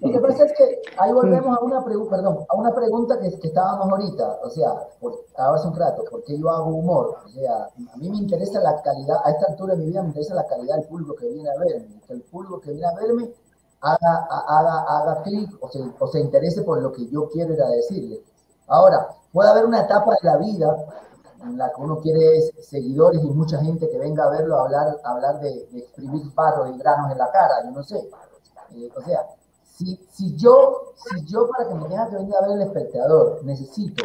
Lo que pasa es que ahí volvemos a una, pregu- perdón, a una pregunta que, que estábamos ahorita, o sea, por, ahora hace un rato, ¿por qué yo hago humor? O sea, a mí me interesa la calidad, a esta altura de mi vida me interesa la calidad del público que viene a verme, que el público que viene a verme haga, ha- haga, haga clic o se, o se interese por lo que yo quiero ir a decirle. Ahora, puede haber una etapa de la vida en la que uno quiere seguidores y mucha gente que venga a verlo a hablar, a hablar de, de exprimir barros y granos en la cara, yo no sé. Eh, o sea, si, si, yo, si yo para que me tenga que venir a ver el espectador necesito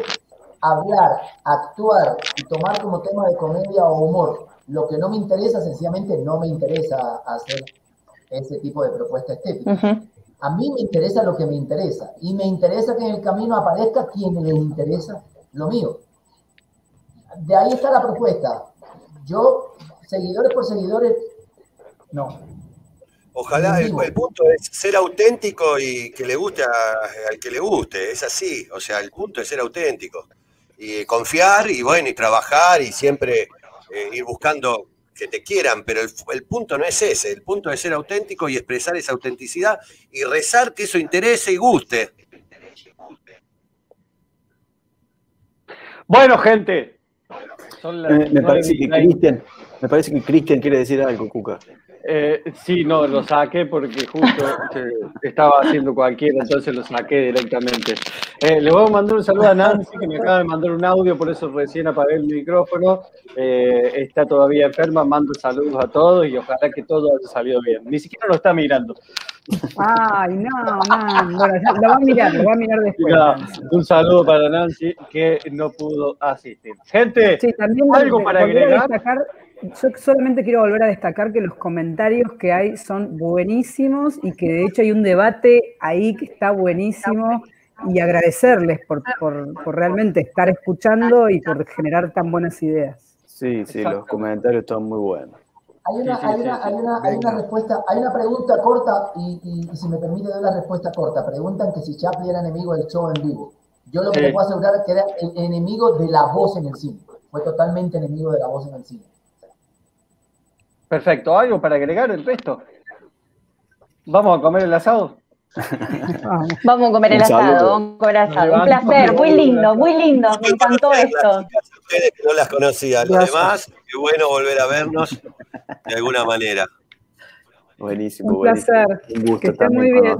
hablar, actuar y tomar como tema de comedia o humor lo que no me interesa, sencillamente no me interesa hacer ese tipo de propuesta estética. A mí me interesa lo que me interesa y me interesa que en el camino aparezca quien les interesa lo mío. De ahí está la propuesta. Yo, seguidores por seguidores, no. Ojalá el, el punto es ser auténtico y que le guste a- al que le guste, es así, o sea, el punto es ser auténtico y confiar y bueno, y trabajar y siempre eh, ir buscando que te quieran, pero el, punto no es ese, el punto es ser auténtico y expresar esa autenticidad y rezar que eso interese y guste. Bueno, gente. Son las Me, parece que veinte. Cristian, me parece que Cristian quiere decir algo, Cuca. Eh, sí, no, lo saqué porque justo eh, estaba haciendo cualquiera, entonces lo saqué directamente. Eh, le voy a mandar un saludo a Nancy, que me acaba de mandar un audio, por eso recién apagué el micrófono. Eh, está todavía enferma, mando saludos a todos y ojalá que todo haya salido bien. Ni siquiera lo está mirando. Ay, no, no. Bueno, ya lo va a mirar, lo va a mirar después. Un saludo para Nancy que no pudo asistir. Gente, Sí, también algo para agregar. destacar, yo solamente quiero volver a destacar que los comentarios que hay son buenísimos y que de hecho hay un debate ahí que está buenísimo y agradecerles por, por- por realmente estar escuchando y por generar tan buenas ideas. Sí, sí, Exacto. los comentarios están muy buenos. Hay una, Sí, hay, sí, una, sí. hay, una, hay una respuesta, hay una pregunta corta y, y- y si me permite dar la respuesta corta. Preguntan que si Chaplin era enemigo del show en vivo. Yo lo que te puedo asegurar es que era el enemigo de la voz en el cine. Fue totalmente enemigo de la voz en el cine. Perfecto, ¿algo para agregar el resto? ¿Vamos a comer el asado? Vamos. A comer el asado, vamos a comer asado. Un placer, muy lindo, muy lindo, me encantó esto. ustedes que no las conocía, Gracias. demás, qué bueno volver a vernos de alguna manera. Buenísimo, Un buenísimo. placer. Un gusto Que esté también muy bien.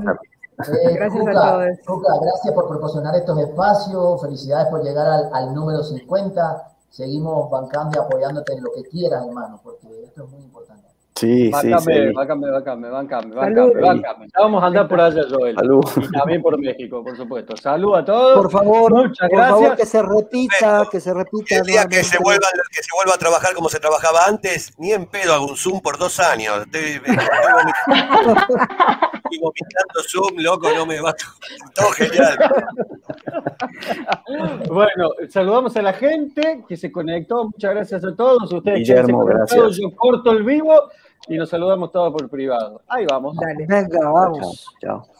Eh, Gracias a todos. Cuca, gracias por proporcionar estos espacios. Felicidades por llegar al, al número 50. Seguimos bancando y apoyándote en lo que quieras, hermano, porque esto es muy importante. Sí, sí, sí. báncame, báncame, Salud. báncame, báncame. Ya vamos a andar por allá, Joel. Salud. Y también por México, por supuesto. Salud a todos. Por favor, Muchas por favor, que gracias. se repita, que se repita. El día que se, vuelva, que se vuelva a trabajar como se trabajaba antes, ni en pedo hago un Zoom por dos años. Estoy, estoy vomitando, Zoom, loco, no me va. Todo genial. Bueno, saludamos a la gente que se conectó. Muchas gracias a todos. Ustedes Guillermo, gracias. Yo corto el vivo y nos saludamos todos por privado. Ahí vamos. Dale. Venga, vamos. Chao. chao.